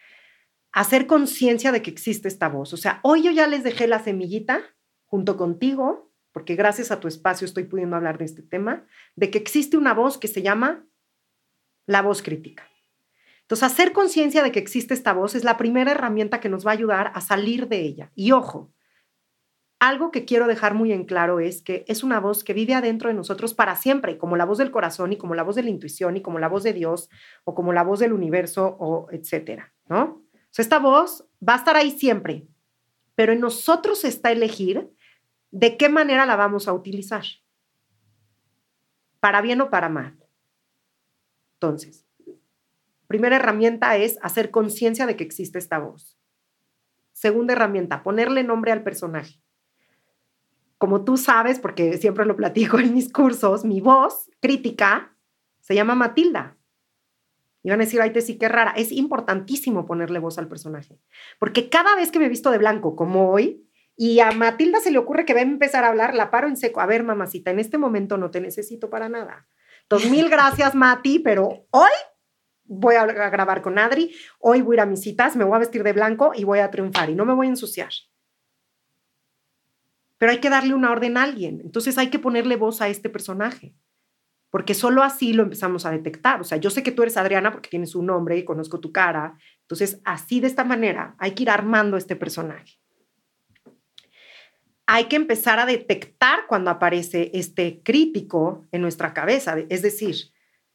[SPEAKER 1] hacer conciencia de que existe esta voz. O sea, hoy yo ya les dejé la semillita junto contigo, porque gracias a tu espacio estoy pudiendo hablar de este tema, de que existe una voz que se llama la voz crítica. Entonces, hacer conciencia de que existe esta voz es la primera herramienta que nos va a ayudar a salir de ella. Y ojo, algo que quiero dejar muy en claro es que es una voz que vive adentro de nosotros para siempre, como la voz del corazón y como la voz de la intuición y como la voz de Dios o como la voz del universo o etcétera, ¿no? esta voz va a estar ahí siempre, pero en nosotros está elegir de qué manera la vamos a utilizar, para bien o para mal. Entonces, primera herramienta es hacer conciencia de que existe esta voz. Segunda herramienta, ponerle nombre al personaje como tú sabes, porque siempre lo platico en mis cursos, mi voz crítica se llama Matilda. Y van a decir, ay, te sí, qué rara. Es importantísimo ponerle voz al personaje. Porque cada vez que me visto de blanco, como hoy, y a Matilda se le ocurre que va a empezar a hablar, la paro en seco. A ver, mamacita, en este momento no te necesito para nada. Entonces, mil gracias, Mati, pero hoy voy a grabar con Adri, hoy voy a ir a mis citas, me voy a vestir de blanco y voy a triunfar y no me voy a ensuciar pero hay que darle una orden a alguien. Entonces hay que ponerle voz a este personaje. porque solo así lo empezamos a detectar. O sea, yo sé que tú eres Adriana porque tienes un nombre y conozco tu cara. Entonces, así de esta manera hay que ir armando este personaje. Hay que empezar a detectar cuando aparece este crítico en nuestra cabeza. Es decir,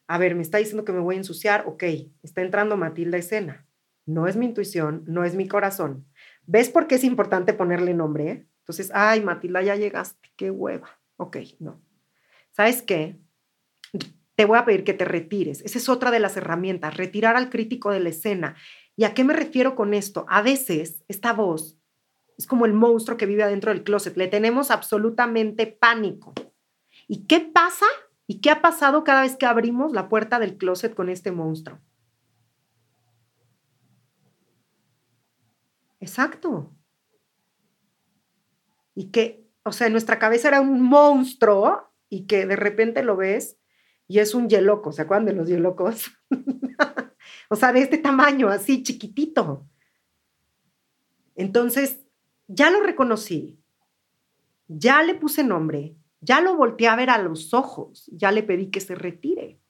[SPEAKER 1] a ver, me está diciendo que me voy a ensuciar, ok, está entrando Matilda escena. No es mi intuición, no es mi corazón. ¿Ves por qué es importante ponerle nombre? Entonces, ay, Matilda, ya llegaste, qué hueva. Ok, no. ¿Sabes qué? te voy a pedir que te retires. Esa es otra de las herramientas, retirar al crítico de la escena. ¿Y a qué me refiero con esto? A veces esta voz es como el monstruo que vive adentro del closet. Le tenemos absolutamente pánico. ¿Y qué pasa? ¿Y qué ha pasado cada vez que abrimos la puerta del closet con este monstruo? Exacto. Y que, o sea, en nuestra cabeza era un monstruo y que de repente lo ves y es un yeloco, ¿se acuerdan de los yelocos? o sea, de este tamaño, así chiquitito. Entonces, ya lo reconocí, ya le puse nombre, ya lo volteé a ver a los ojos, ya le pedí que se retire,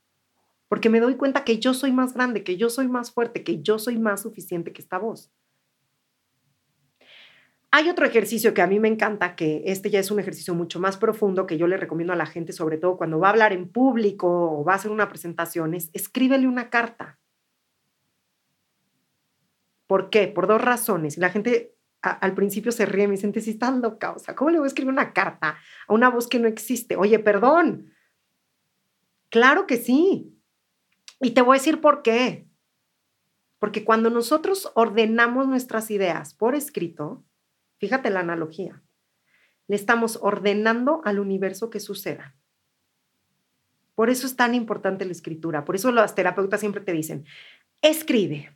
[SPEAKER 1] porque me doy cuenta que yo soy más grande, que yo soy más fuerte, que yo soy más suficiente que esta voz. Hay otro ejercicio que a mí me encanta, que este ya es un ejercicio mucho más profundo que yo le recomiendo a la gente, sobre todo cuando va a hablar en público o va a hacer una presentación, es escríbele una carta. ¿Por qué? Por dos razones. La gente al principio se ríe, me dice, si estás loca, o sea, ¿cómo le voy a escribir una carta a una voz que no existe? Oye, perdón. Claro que sí. Y te voy a decir por qué. Porque cuando nosotros ordenamos nuestras ideas por escrito, Fíjate la analogía. Le estamos ordenando al universo que suceda. Por eso es tan importante la escritura. Por eso las terapeutas siempre te dicen, escribe.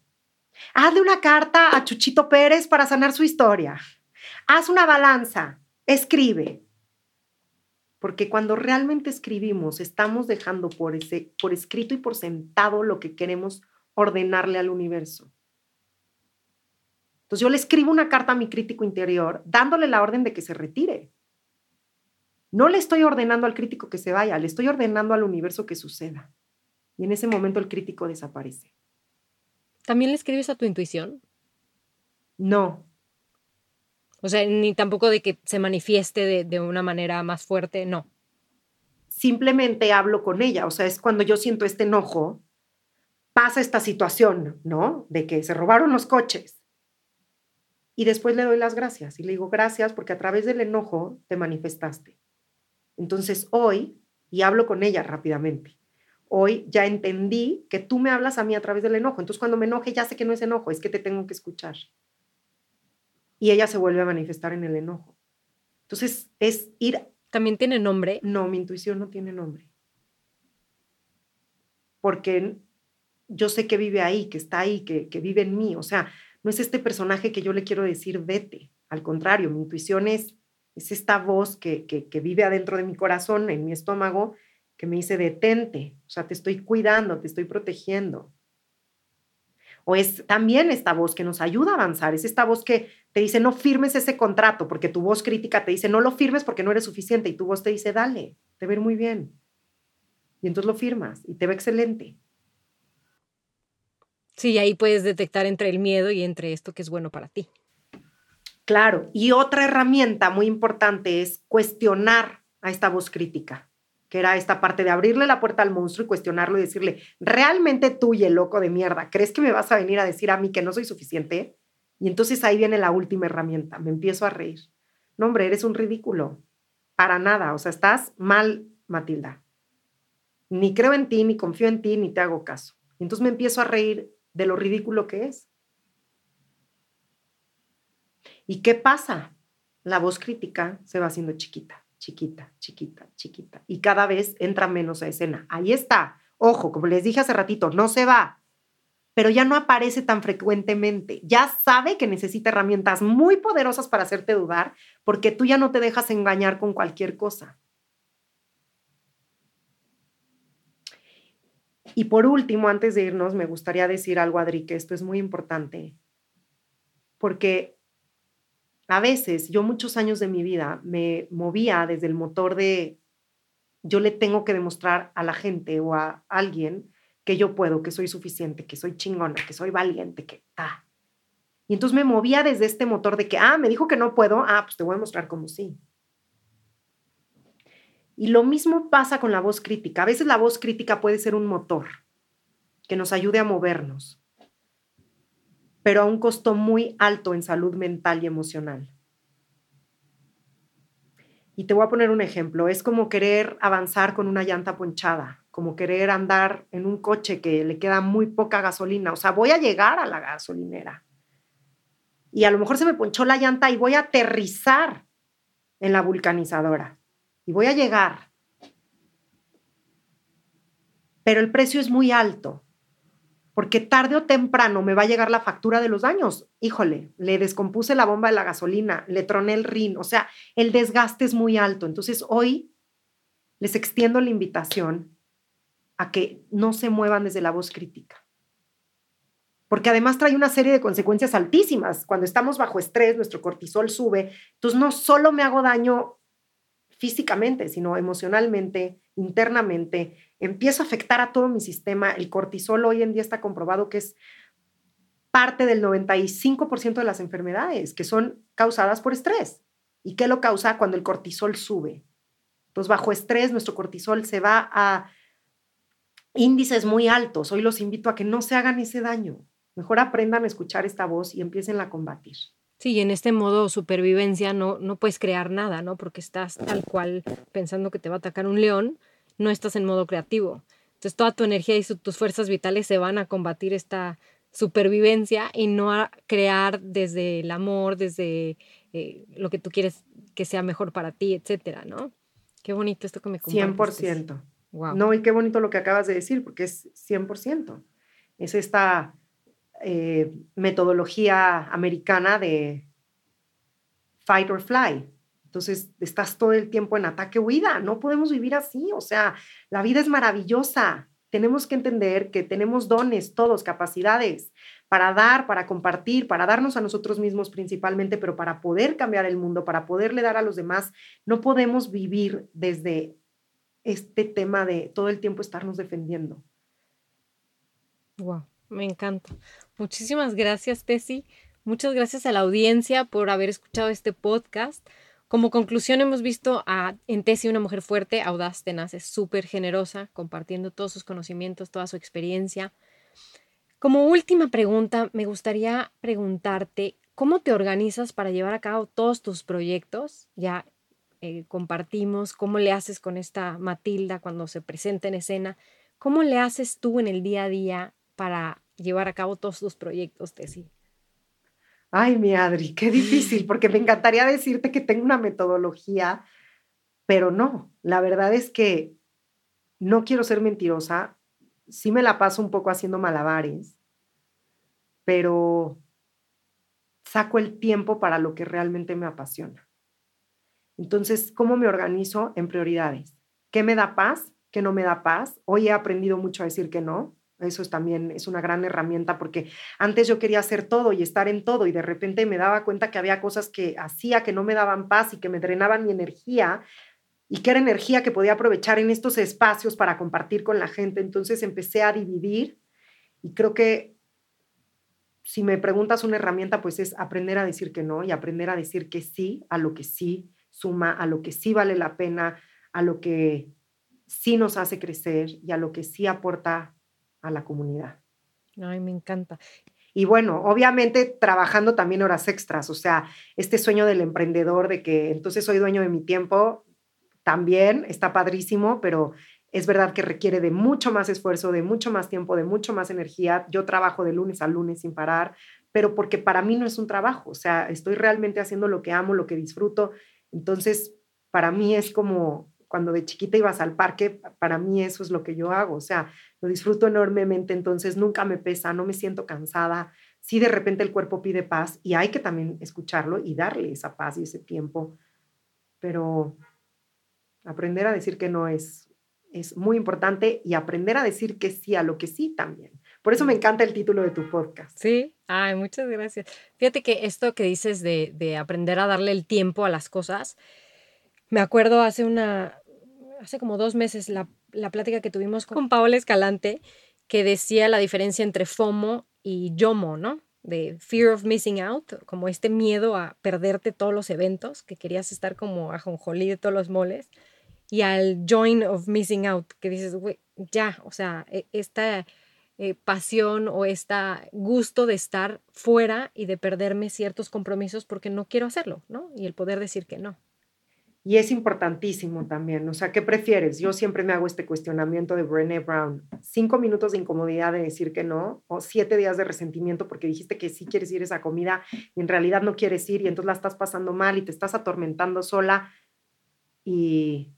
[SPEAKER 1] Hazle una carta a Chuchito Pérez para sanar su historia. Haz una balanza. Escribe. Porque cuando realmente escribimos, estamos dejando por, por escrito y por sentado lo que queremos ordenarle al universo. Entonces yo le escribo una carta a mi crítico interior dándole la orden de que se retire. No le estoy ordenando al crítico que se vaya, le estoy ordenando al universo que suceda. Y en ese momento el crítico desaparece.
[SPEAKER 2] ¿También le escribes a tu intuición?
[SPEAKER 1] No.
[SPEAKER 2] O sea, ni tampoco de que se manifieste de, de una manera más fuerte, no.
[SPEAKER 1] Simplemente hablo con ella. O sea, es cuando yo siento este enojo, pasa esta situación, ¿no? De que se robaron los coches y después le doy las gracias y le digo gracias porque a través del enojo te manifestaste. Entonces hoy, y hablo con ella rápidamente, hoy ya entendí que tú me hablas a mí a través del enojo. Entonces cuando me enoje ya sé que no es enojo, es que te tengo que escuchar. Y ella se vuelve a manifestar en el enojo. Entonces es ir...
[SPEAKER 2] ¿También tiene nombre?
[SPEAKER 1] No, mi intuición no tiene nombre. Porque yo sé que vive ahí, que está ahí, que, que vive en mí. O sea, no es este personaje que yo le quiero decir vete. Al contrario, mi intuición es, es esta voz que, que, vive adentro de mi corazón, en mi estómago, que me dice detente, o sea, te estoy cuidando, te estoy protegiendo. O es también esta voz que nos ayuda a avanzar, es esta voz que te dice no firmes ese contrato, porque tu voz crítica te dice no lo firmes porque no eres suficiente y tu voz te dice dale, te ve muy bien. Y entonces lo firmas y te ve excelente.
[SPEAKER 2] Sí, ahí puedes detectar entre el miedo y entre esto que es bueno para ti.
[SPEAKER 1] Claro, y otra herramienta muy importante es cuestionar a esta voz crítica, que era esta parte de abrirle la puerta al monstruo y cuestionarlo y decirle, ¿realmente tú y el loco de mierda, crees que me vas a venir a decir a mí que no soy suficiente? Y entonces ahí viene la última herramienta, me empiezo a reír. No, hombre, eres un ridículo. Para nada, o sea, estás mal, Matilda. Ni creo en ti, ni confío en ti, ni te hago caso. Y entonces me empiezo a reír de lo ridículo que es. ¿Y qué pasa? La voz crítica se va haciendo chiquita, chiquita, chiquita, chiquita. Y cada vez entra menos a escena. Ahí está. Ojo, como les dije hace ratito, no se va, pero ya no aparece tan frecuentemente. Ya sabe que necesita herramientas muy poderosas para hacerte dudar, porque tú ya no te dejas engañar con cualquier cosa. Y por último, antes de irnos, me gustaría decir algo, Adri, que esto es muy importante, porque a veces yo muchos años de mi vida me movía desde el motor de, yo le tengo que demostrar a la gente o a alguien que yo puedo, que soy suficiente, que soy chingona, que soy valiente, que ah. Y entonces me movía desde este motor de que, ah, me dijo que no puedo, ah, pues te voy a mostrar como sí. Y lo mismo pasa con la voz crítica. A veces la voz crítica puede ser un motor que nos ayude a movernos, pero a un costo muy alto en salud mental y emocional. Y te voy a poner un ejemplo. Es como querer avanzar con una llanta ponchada, como querer andar en un coche que le queda muy poca gasolina. O sea, voy a llegar a la gasolinera. Y a lo mejor se me ponchó la llanta y voy a aterrizar en la vulcanizadora. Y voy a llegar. Pero el precio es muy alto porque tarde o temprano me va a llegar la factura de los daños. Híjole, le descompuse la bomba de la gasolina, le troné el rin, o sea, el desgaste es muy alto. Entonces hoy les extiendo la invitación a que no se muevan desde la voz crítica. Porque además trae una serie de consecuencias altísimas. Cuando estamos bajo estrés, nuestro cortisol sube. Entonces no solo me hago daño físicamente, sino emocionalmente, internamente, empieza a afectar a todo mi sistema. El cortisol hoy en día está comprobado que es parte del 95% de las enfermedades que son causadas por estrés. ¿Y qué lo causa? Cuando el cortisol sube. Entonces, bajo estrés, nuestro cortisol se va a índices muy altos. Hoy los invito a que no se hagan ese daño. Mejor aprendan a escuchar esta voz y empiecen a combatir.
[SPEAKER 2] Sí, en este modo supervivencia no, no puedes crear nada, ¿no? Porque estás tal cual pensando que te va a atacar un león no estás en modo creativo. Entonces toda tu energía y tus fuerzas vitales se van a combatir esta supervivencia y no a crear desde el amor, desde eh, lo que tú quieres que sea mejor para ti, etcétera, ¿no? Qué bonito esto que me
[SPEAKER 1] compartes. 100%. Wow. No, y qué bonito lo que acabas de decir, porque es 100%. Es esta eh, metodología americana de fight or fly. Entonces, estás todo el tiempo en ataque huida. No podemos vivir así. O sea, la vida es maravillosa. Tenemos que entender que tenemos dones, todos, capacidades para dar, para compartir, para darnos a nosotros mismos principalmente, pero para poder cambiar el mundo, para poderle dar a los demás. No podemos vivir desde este tema de todo el tiempo estarnos defendiendo.
[SPEAKER 2] Wow, me encanta. Muchísimas gracias, Tessy. Muchas gracias a la audiencia por haber escuchado este podcast. Como conclusión, hemos visto a en Tessie una mujer fuerte, audaz, tenaz, súper generosa, compartiendo todos sus conocimientos, toda su experiencia. Como última pregunta, me gustaría preguntarte, ¿cómo te organizas para llevar a cabo todos tus proyectos? Ya eh, compartimos cómo le haces con esta Matilda cuando se presenta en escena. ¿Cómo le haces tú en el día a día para llevar a cabo todos tus proyectos, Tessie?
[SPEAKER 1] Ay, mi Adri, qué difícil, porque me encantaría decirte que tengo una metodología, pero no, la verdad es que no quiero ser mentirosa, sí me la paso un poco haciendo malabares, pero saco el tiempo para lo que realmente me apasiona. Entonces, ¿cómo me organizo en prioridades? ¿Qué me da paz? ¿Qué no me da paz? Hoy he aprendido mucho a decir que no. Eso es también es una gran herramienta porque antes yo quería hacer todo y estar en todo y de repente me daba cuenta que había cosas que hacía que no me daban paz y que me drenaban mi energía y que era energía que podía aprovechar en estos espacios para compartir con la gente. Entonces empecé a dividir y creo que si me preguntas una herramienta, pues es aprender a decir que no y aprender a decir que sí a lo que sí suma, a lo que sí vale la pena, a lo que sí nos hace crecer y a lo que sí aporta a la comunidad.
[SPEAKER 2] Ay, me encanta.
[SPEAKER 1] Y bueno, obviamente trabajando también horas extras, o sea, este sueño del emprendedor de que entonces soy dueño de mi tiempo, también está padrísimo, pero es verdad que requiere de mucho más esfuerzo, de mucho más tiempo, de mucho más energía. Yo trabajo de lunes a lunes sin parar, pero porque para mí no es un trabajo, o sea, estoy realmente haciendo lo que amo, lo que disfruto. Entonces, para mí es como cuando de chiquita ibas al parque, para mí eso es lo que yo hago, o sea, lo disfruto enormemente, entonces nunca me pesa, no me siento cansada. Si de repente el cuerpo pide paz y hay que también escucharlo y darle esa paz y ese tiempo, pero aprender a decir que no es es muy importante y aprender a decir que sí a lo que sí también. Por eso me encanta el título de tu podcast.
[SPEAKER 2] Sí, ay, muchas gracias. Fíjate que esto que dices de, de aprender a darle el tiempo a las cosas, me acuerdo hace una, hace como dos meses la, la plática que tuvimos con Paola Escalante, que decía la diferencia entre FOMO y YOMO, ¿no? De fear of missing out, como este miedo a perderte todos los eventos, que querías estar como ajonjolí de todos los moles, y al join of missing out, que dices, güey, ya, o sea, e, esta eh, pasión o este gusto de estar fuera y de perderme ciertos compromisos porque no quiero hacerlo, ¿no? Y el poder decir que no.
[SPEAKER 1] Y es importantísimo también, o sea, ¿qué prefieres? Yo siempre me hago este cuestionamiento de Brené Brown. Cinco minutos de incomodidad de decir que no, o siete días de resentimiento porque dijiste que sí quieres ir a esa comida y en realidad no quieres ir y entonces la estás pasando mal y te estás atormentando sola. Y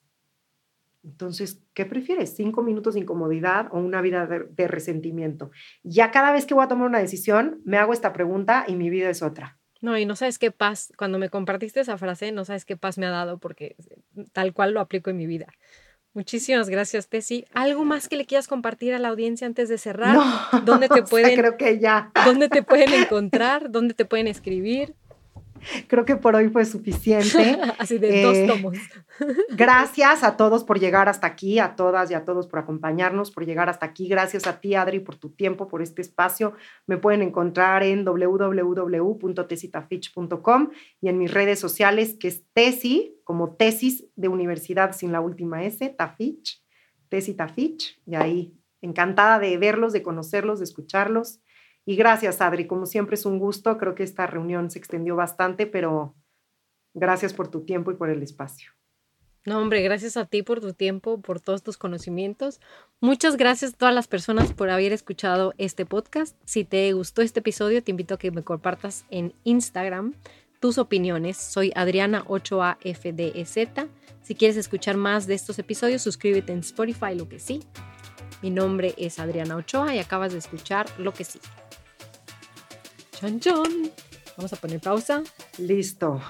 [SPEAKER 1] entonces, ¿qué prefieres? ¿Cinco minutos de incomodidad o una vida de, de resentimiento? Ya cada vez que voy a tomar una decisión, me hago esta pregunta y mi vida es otra.
[SPEAKER 2] No, y no sabes qué paz, cuando me compartiste esa frase, no sabes qué paz me ha dado porque tal cual lo aplico en mi vida. Muchísimas gracias, Tessy. ¿Algo más que le quieras compartir a la audiencia antes de cerrar?
[SPEAKER 1] No,
[SPEAKER 2] ¿Dónde te pueden,
[SPEAKER 1] creo que ya.
[SPEAKER 2] ¿Dónde te pueden encontrar? ¿Dónde te pueden escribir?
[SPEAKER 1] Creo que por hoy fue suficiente.
[SPEAKER 2] Así de dos eh, tomos.
[SPEAKER 1] gracias a todos por llegar hasta aquí, a todas y a todos por acompañarnos, por llegar hasta aquí. Gracias a ti, Adri, por tu tiempo, por este espacio. Me pueden encontrar en www.tesitafitch.com y en mis redes sociales, que es Tesi, como tesis de universidad sin la última S, Tafitch, Tesi Tafitch. Y ahí, encantada de verlos, de conocerlos, de escucharlos y gracias, Adri. Como siempre es un gusto. Creo que esta reunión se extendió bastante, pero gracias por tu tiempo y por el espacio.
[SPEAKER 2] No, hombre, gracias a ti por tu tiempo, por todos tus conocimientos. Muchas gracias a todas las personas por haber escuchado este podcast. Si te gustó este episodio, te invito a que me compartas en Instagram tus opiniones. Soy Adriana 8AFDEZ. Si quieres escuchar más de estos episodios, suscríbete en Spotify, lo que sí. Mi nombre es Adriana Ochoa y acabas de escuchar lo que sí. Chan, chan. Vamos a poner pausa.
[SPEAKER 1] Listo.